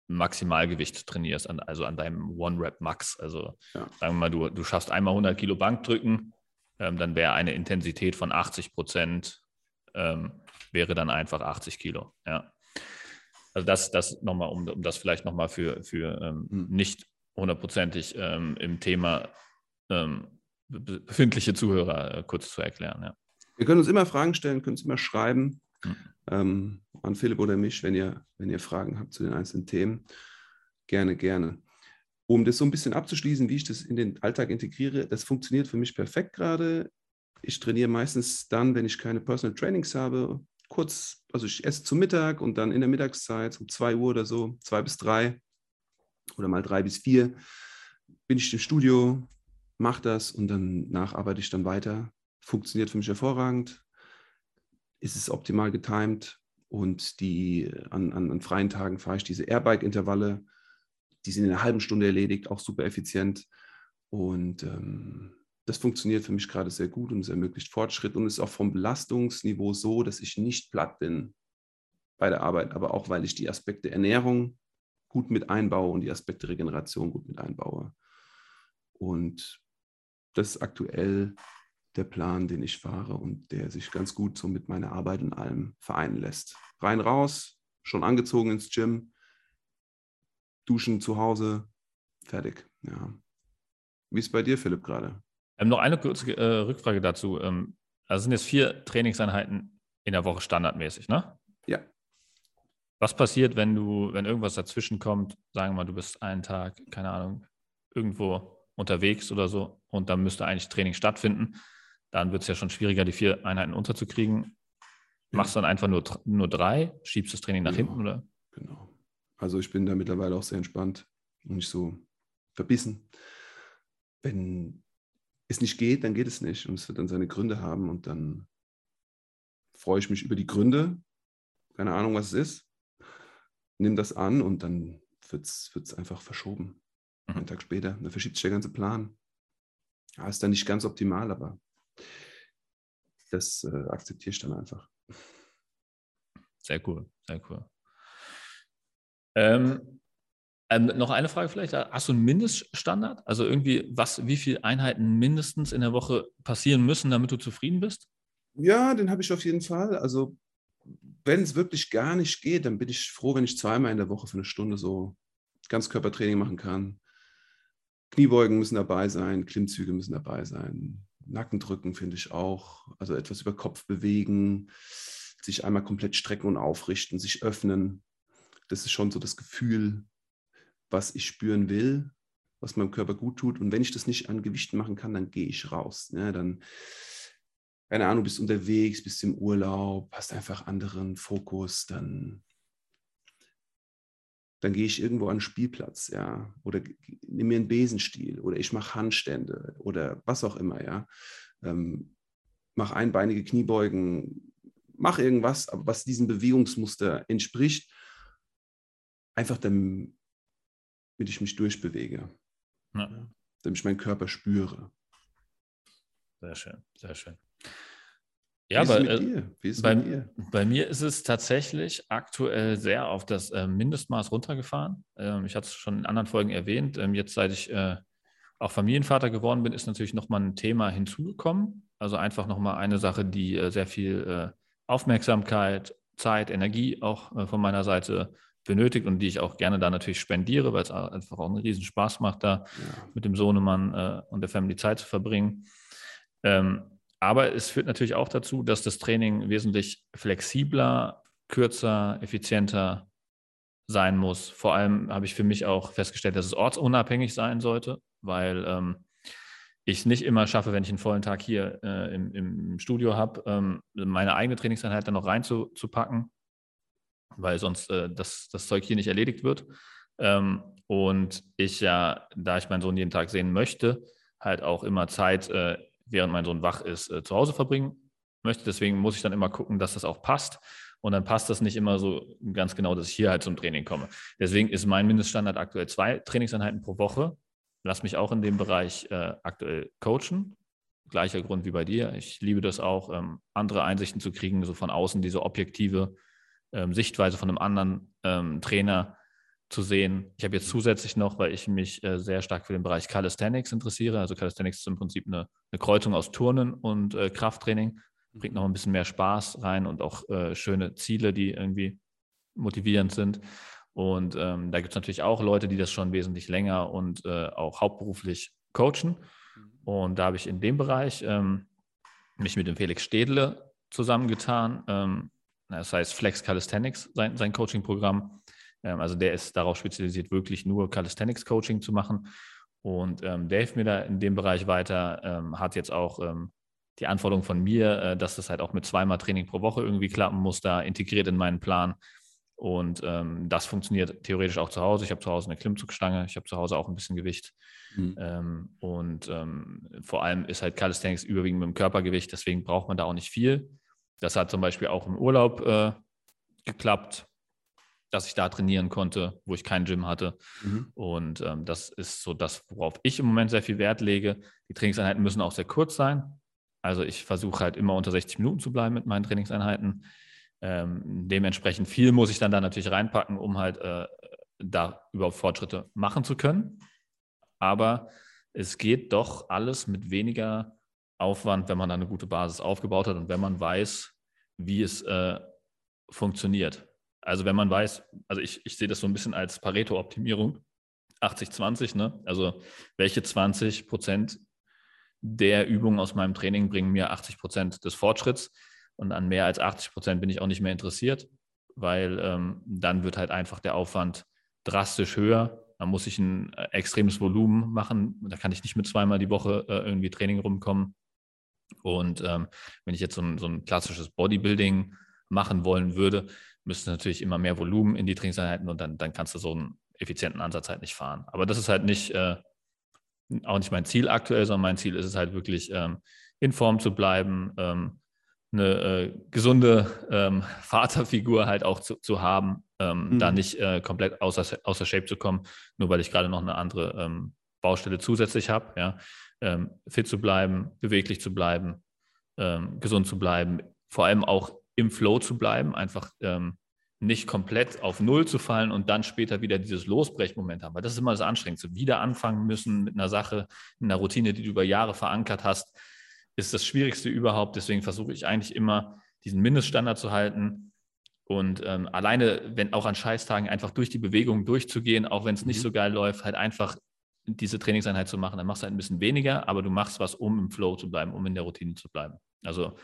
Maximalgewicht trainierst, an, also an deinem One-Rep-Max. Also ja. sagen wir mal, du, du schaffst einmal 100 Kilo Bankdrücken, ähm, dann wäre eine Intensität von 80 Prozent, ähm, wäre dann einfach 80 Kilo. Ja. Also das, das nochmal, um, um das vielleicht nochmal für, für ähm, hm. nicht hundertprozentig ähm, im Thema ähm, befindliche Zuhörer äh, kurz zu erklären. Ja. Ihr könnt uns immer Fragen stellen, könnt uns immer schreiben mhm. ähm, an Philipp oder mich, wenn ihr, wenn ihr Fragen habt zu den einzelnen Themen. Gerne, gerne. um das so ein bisschen abzuschließen, wie ich das in den Alltag integriere, das funktioniert für mich perfekt gerade. Ich trainiere meistens dann, wenn ich keine Personal Trainings habe, kurz, also ich esse zu Mittag und dann in der Mittagszeit um 2 Uhr oder so, 2 bis 3 oder mal 3 bis 4, bin ich im Studio, mache das und danach arbeite ich dann weiter. Funktioniert für mich hervorragend. Ist es optimal getimed und die, an, an, an freien Tagen fahre ich diese Airbike-Intervalle die sind in einer halben Stunde erledigt, auch super effizient. Und ähm, das funktioniert für mich gerade sehr gut und es ermöglicht Fortschritt und ist auch vom Belastungsniveau so, dass ich nicht platt bin bei der Arbeit, aber auch weil ich die Aspekte Ernährung gut mit einbaue und die Aspekte Regeneration gut mit einbaue. Und das ist aktuell der Plan, den ich fahre und der sich ganz gut so mit meiner Arbeit und allem vereinen lässt. Rein raus, schon angezogen ins Gym, duschen zu Hause, fertig. Ja. Wie ist es bei dir, Philipp, gerade? Ähm, noch eine kurze äh, Rückfrage dazu. Ähm, also sind jetzt vier Trainingseinheiten in der Woche standardmäßig, ne? Ja. Was passiert, wenn du, wenn irgendwas dazwischen kommt, sagen wir mal, du bist einen Tag, keine Ahnung, irgendwo unterwegs oder so und dann müsste eigentlich Training stattfinden, dann wird es ja schon schwieriger, die vier Einheiten unterzukriegen. Machst du dann einfach nur, nur drei, schiebst das Training nach genau. hinten oder? Genau. Also ich bin da mittlerweile auch sehr entspannt und nicht so verbissen. Wenn es nicht geht, dann geht es nicht und es wird dann seine Gründe haben und dann freue ich mich über die Gründe. Keine Ahnung, was es ist. Nimm das an und dann wird es einfach verschoben. Mhm. Einen Tag später, dann verschiebt sich der ganze Plan. Ja, ist dann nicht ganz optimal, aber das äh, akzeptiere ich dann einfach. Sehr cool, sehr cool. Ähm, ähm, noch eine Frage vielleicht. Hast du einen Mindeststandard? Also irgendwie, was, wie viele Einheiten mindestens in der Woche passieren müssen, damit du zufrieden bist? Ja, den habe ich auf jeden Fall. Also wenn es wirklich gar nicht geht, dann bin ich froh, wenn ich zweimal in der Woche für eine Stunde so Ganzkörpertraining machen kann. Kniebeugen müssen dabei sein, Klimmzüge müssen dabei sein, Nackendrücken finde ich auch, also etwas über Kopf bewegen, sich einmal komplett strecken und aufrichten, sich öffnen das ist schon so das Gefühl, was ich spüren will, was meinem Körper gut tut. Und wenn ich das nicht an Gewichten machen kann, dann gehe ich raus. Ne? Dann, keine Ahnung, bist unterwegs, bist im Urlaub, hast einfach anderen Fokus, dann, dann gehe ich irgendwo an den Spielplatz, ja, oder nehme mir einen Besenstiel oder ich mache Handstände oder was auch immer, ja. Ähm, mach einbeinige Kniebeugen, mach irgendwas, was diesem Bewegungsmuster entspricht einfach damit ich mich durchbewege. Ja. Damit ich meinen Körper spüre. Sehr schön, sehr schön. Ja, ist bei, mit dir? bei mir ist es tatsächlich aktuell sehr auf das äh, Mindestmaß runtergefahren. Ähm, ich hatte es schon in anderen Folgen erwähnt. Ähm, jetzt, seit ich äh, auch Familienvater geworden bin, ist natürlich nochmal ein Thema hinzugekommen. Also einfach nochmal eine Sache, die äh, sehr viel äh, Aufmerksamkeit, Zeit, Energie auch äh, von meiner Seite benötigt und die ich auch gerne da natürlich spendiere, weil es einfach auch einen riesen Spaß macht, da ja. mit dem Sohnemann äh, und der Family Zeit zu verbringen. Ähm, aber es führt natürlich auch dazu, dass das Training wesentlich flexibler, kürzer, effizienter sein muss. Vor allem habe ich für mich auch festgestellt, dass es ortsunabhängig sein sollte, weil ähm, ich nicht immer schaffe, wenn ich einen vollen Tag hier äh, im, im, Studio habe, ähm, meine eigene Trainingseinheit dann noch reinzupacken weil sonst äh, das, das Zeug hier nicht erledigt wird. Ähm, und ich ja, da ich meinen Sohn jeden Tag sehen möchte, halt auch immer Zeit, äh, während mein Sohn wach ist, äh, zu Hause verbringen möchte. Deswegen muss ich dann immer gucken, dass das auch passt. Und dann passt das nicht immer so ganz genau, dass ich hier halt zum Training komme. Deswegen ist mein Mindeststandard aktuell zwei Trainingseinheiten pro Woche. Lass mich auch in dem Bereich äh, aktuell coachen. Gleicher Grund wie bei dir. Ich liebe das auch, ähm, andere Einsichten zu kriegen, so von außen, diese objektive ähm, Sichtweise von einem anderen ähm, Trainer zu sehen. Ich habe jetzt zusätzlich noch, weil ich mich äh, sehr stark für den Bereich Calisthenics interessiere. Also Calisthenics ist im Prinzip eine, eine Kreuzung aus Turnen und äh, Krafttraining. Bringt noch ein bisschen mehr Spaß rein und auch äh, schöne Ziele, die irgendwie motivierend sind. Und ähm, da gibt es natürlich auch Leute, die das schon wesentlich länger und äh, auch hauptberuflich coachen. Und da habe ich in dem Bereich ähm, mich mit dem Felix Städle zusammengetan. Ähm, das heißt Flex Calisthenics, sein, sein Coaching-Programm, also der ist darauf spezialisiert, wirklich nur Calisthenics-Coaching zu machen. Und ähm, der hilft mir da in dem Bereich weiter, ähm, hat jetzt auch ähm, die Anforderung von mir, äh, dass das halt auch mit zweimal Training pro Woche irgendwie klappen muss, da integriert in meinen Plan. Und ähm, das funktioniert theoretisch auch zu Hause. Ich habe zu Hause eine Klimmzugstange, ich habe zu Hause auch ein bisschen Gewicht. Mhm. Ähm, und ähm, vor allem ist halt Calisthenics überwiegend mit dem Körpergewicht, deswegen braucht man da auch nicht viel. Das hat zum Beispiel auch im Urlaub äh, geklappt dass ich da trainieren konnte, wo ich kein Gym hatte. Mhm. Und ähm, das ist so das, worauf ich im Moment sehr viel Wert lege. Die Trainingseinheiten müssen auch sehr kurz sein. Also ich versuche halt immer unter 60 Minuten zu bleiben mit meinen Trainingseinheiten. Ähm, dementsprechend viel muss ich dann da natürlich reinpacken, um halt äh, da überhaupt Fortschritte machen zu können. Aber es geht doch alles mit weniger Aufwand, wenn man da eine gute Basis aufgebaut hat und wenn man weiß, wie es äh, funktioniert. Also wenn man weiß, also ich, ich sehe das so ein bisschen als Pareto-Optimierung, 80-20, ne? Also welche 20 Prozent der Übungen aus meinem Training bringen mir 80 Prozent des Fortschritts und an mehr als 80 Prozent bin ich auch nicht mehr interessiert, weil ähm, dann wird halt einfach der Aufwand drastisch höher. Da muss ich ein äh, extremes Volumen machen. Da kann ich nicht mit zweimal die Woche äh, irgendwie Training rumkommen. Und ähm, wenn ich jetzt so ein, so ein klassisches Bodybuilding machen wollen würde, müsste natürlich immer mehr Volumen in die Trainingseinheiten und dann, dann kannst du so einen effizienten Ansatz halt nicht fahren. Aber das ist halt nicht, äh, auch nicht mein Ziel aktuell, sondern mein Ziel ist es halt wirklich, ähm, in Form zu bleiben, ähm, eine äh, gesunde ähm, Vaterfigur halt auch zu, zu haben, ähm, mhm. da nicht äh, komplett außer, außer Shape zu kommen, nur weil ich gerade noch eine andere ähm, Baustelle zusätzlich habe. Ja? Ähm, fit zu bleiben, beweglich zu bleiben, gesund zu bleiben, vor allem auch im Flow zu bleiben, einfach ähm, nicht komplett auf Null zu fallen und dann später wieder dieses Losbrechmoment haben. Weil das ist immer das Anstrengendste. Wieder anfangen müssen mit einer Sache, einer Routine, die du über Jahre verankert hast, ist das Schwierigste überhaupt. Deswegen versuche ich eigentlich immer, diesen Mindeststandard zu halten. Und ähm, alleine, wenn auch an Scheißtagen einfach durch die Bewegung durchzugehen, auch wenn es nicht mhm. so geil läuft, halt einfach diese Trainingseinheit zu machen, dann machst du halt ein bisschen weniger, aber du machst was, um im Flow zu bleiben, um in der Routine zu bleiben. Also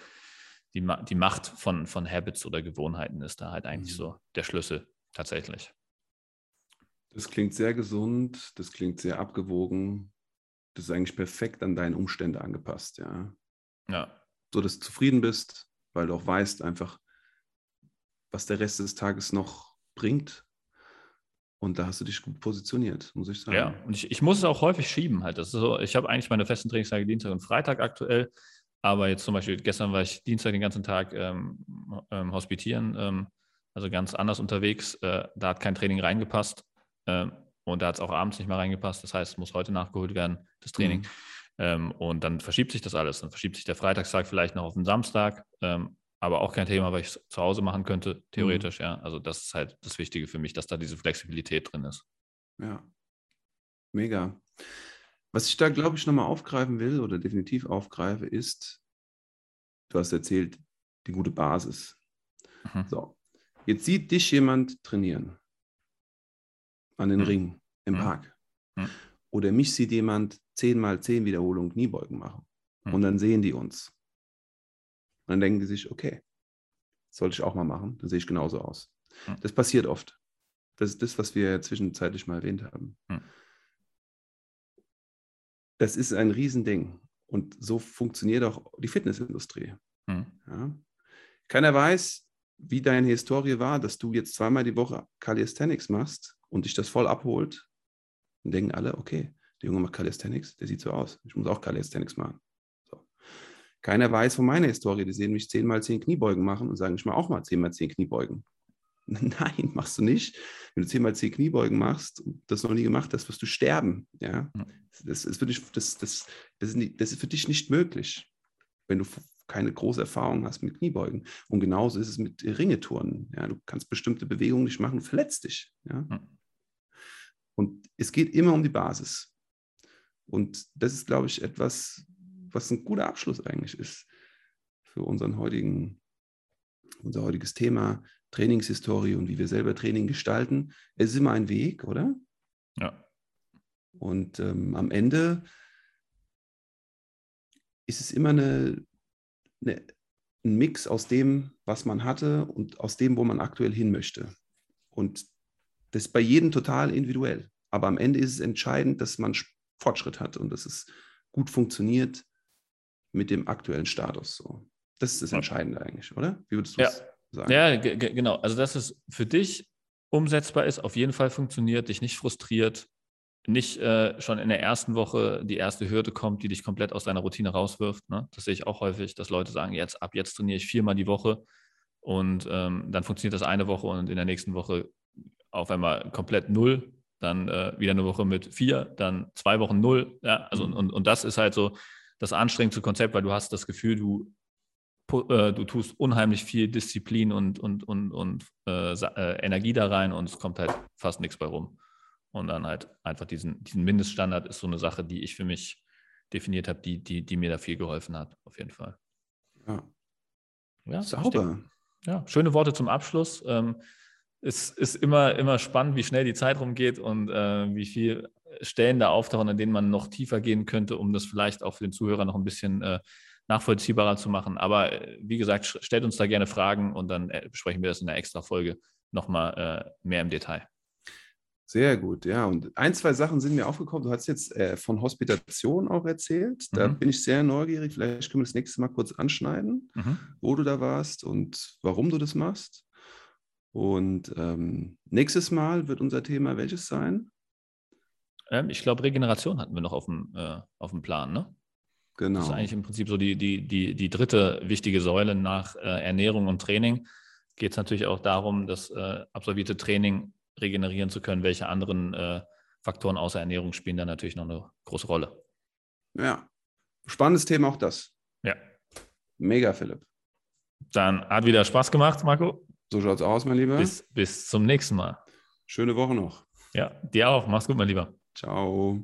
die, die Macht von, von Habits oder Gewohnheiten ist da halt eigentlich mhm. so der Schlüssel tatsächlich. Das klingt sehr gesund, das klingt sehr abgewogen. Das ist eigentlich perfekt an deine Umstände angepasst, ja. Ja. So dass du zufrieden bist, weil du auch weißt einfach, was der Rest des Tages noch bringt. Und da hast du dich gut positioniert, muss ich sagen. Ja, und ich, ich muss es auch häufig schieben halt. Das ist so, ich habe eigentlich meine festen Trainingstage Dienstag und Freitag aktuell. Aber jetzt zum Beispiel, gestern war ich Dienstag den ganzen Tag ähm, ähm, hospitieren, ähm, also ganz anders unterwegs. Äh, da hat kein Training reingepasst äh, und da hat es auch abends nicht mehr reingepasst. Das heißt, es muss heute nachgeholt werden, das Training. Mhm. Ähm, und dann verschiebt sich das alles. Dann verschiebt sich der Freitagstag vielleicht noch auf den Samstag, ähm, aber auch kein Thema, weil ich es zu Hause machen könnte, theoretisch, mhm. ja. Also das ist halt das Wichtige für mich, dass da diese Flexibilität drin ist. Ja, mega. Was ich da, glaube ich, nochmal aufgreifen will oder definitiv aufgreife, ist, du hast erzählt, die gute Basis. Mhm. So, jetzt sieht dich jemand trainieren an den mhm. Ring im mhm. Park. Mhm. Oder mich sieht jemand 10 mal 10 Wiederholungen Kniebeugen machen. Mhm. Und dann sehen die uns. Und dann denken die sich, okay, sollte ich auch mal machen, dann sehe ich genauso aus. Mhm. Das passiert oft. Das ist das, was wir zwischenzeitlich mal erwähnt haben. Das ist ein Riesending. Und so funktioniert auch die Fitnessindustrie. Hm. Ja. Keiner weiß, wie deine Historie war, dass du jetzt zweimal die Woche Calisthenics machst und dich das voll abholt. Dann denken alle, okay, der Junge macht Calisthenics, der sieht so aus. Ich muss auch Calisthenics machen. So. Keiner weiß von meiner Historie. Die sehen mich zehnmal zehn Kniebeugen machen und sagen, ich mache auch mal zehnmal zehn Kniebeugen. Nein, machst du nicht. Wenn du zehnmal zehn Kniebeugen machst und das noch nie gemacht hast, wirst du sterben. Ja? Das, ist für dich, das, das, das, ist nicht, das ist für dich nicht möglich, wenn du keine große Erfahrung hast mit Kniebeugen. Und genauso ist es mit Ringeturnen. Ja? Du kannst bestimmte Bewegungen nicht machen, verletzt dich. Ja? Und es geht immer um die Basis. Und das ist, glaube ich, etwas, was ein guter Abschluss eigentlich ist für unseren heutigen, unser heutiges Thema Trainingshistorie und wie wir selber Training gestalten. Es ist immer ein Weg, oder? Ja. Und ähm, am Ende ist es immer eine, eine, ein Mix aus dem, was man hatte und aus dem, wo man aktuell hin möchte. Und Das ist bei jedem total individuell. Aber am Ende ist es entscheidend, dass man Fortschritt hat und dass es gut funktioniert mit dem aktuellen Status. So. Das ist das Entscheidende eigentlich, oder? Wie würdest du ja. Sagen? Ja, genau. Also, dass es für dich umsetzbar ist, auf jeden Fall funktioniert, dich nicht frustriert, nicht äh, schon in der ersten Woche die erste Hürde kommt, die dich komplett aus deiner Routine rauswirft. Ne? Das sehe ich auch häufig, dass Leute sagen, jetzt ab jetzt trainiere ich viermal die Woche und ähm, dann funktioniert das eine Woche und in der nächsten Woche auf einmal komplett null, dann äh, wieder eine Woche mit vier, dann zwei Wochen null. Ja? Also, mhm. und, und das ist halt so das anstrengendste Konzept, weil du hast das Gefühl, du, äh, du tust unheimlich viel Disziplin und, und, und, und äh, äh, Energie da rein und es kommt halt fast nichts bei rum. Und dann halt einfach diesen, diesen Mindeststandard ist so eine Sache, die ich für mich definiert habe, die, die, die mir da viel geholfen hat, auf jeden Fall. Ja. ja Sauber. Ja, schöne Worte zum Abschluss. Ähm, es ist immer, immer spannend, wie schnell die Zeit rumgeht und äh, wie viele Stellen da auftauchen, an denen man noch tiefer gehen könnte, um das vielleicht auch für den Zuhörer noch ein bisschen äh, nachvollziehbarer zu machen. Aber äh, wie gesagt, stellt uns da gerne Fragen und dann äh, besprechen wir das in einer extra Folge nochmal äh, mehr im Detail. Sehr gut, ja. Und ein, zwei Sachen sind mir aufgekommen. Du hast jetzt äh, von Hospitation auch erzählt. Da mhm. bin ich sehr neugierig. Vielleicht können wir das nächste Mal kurz anschneiden, mhm. wo du da warst und warum du das machst. Und ähm, nächstes Mal wird unser Thema welches sein? Ähm, ich glaube, Regeneration hatten wir noch auf dem, äh, auf dem Plan, ne? Genau. Das ist eigentlich im Prinzip so die, die, die, die dritte wichtige Säule nach äh, Ernährung und Training. Geht es natürlich auch darum, das äh, absolvierte Training regenerieren zu können, welche anderen äh, Faktoren außer Ernährung spielen da natürlich noch eine große Rolle. Ja, spannendes Thema auch das. Ja. Mega, Philipp. Dann hat wieder Spaß gemacht, Marco. So schaut's aus, mein Lieber. Bis, bis zum nächsten Mal. Schöne Woche noch. Ja, dir auch. Mach's gut, mein Lieber. Ciao.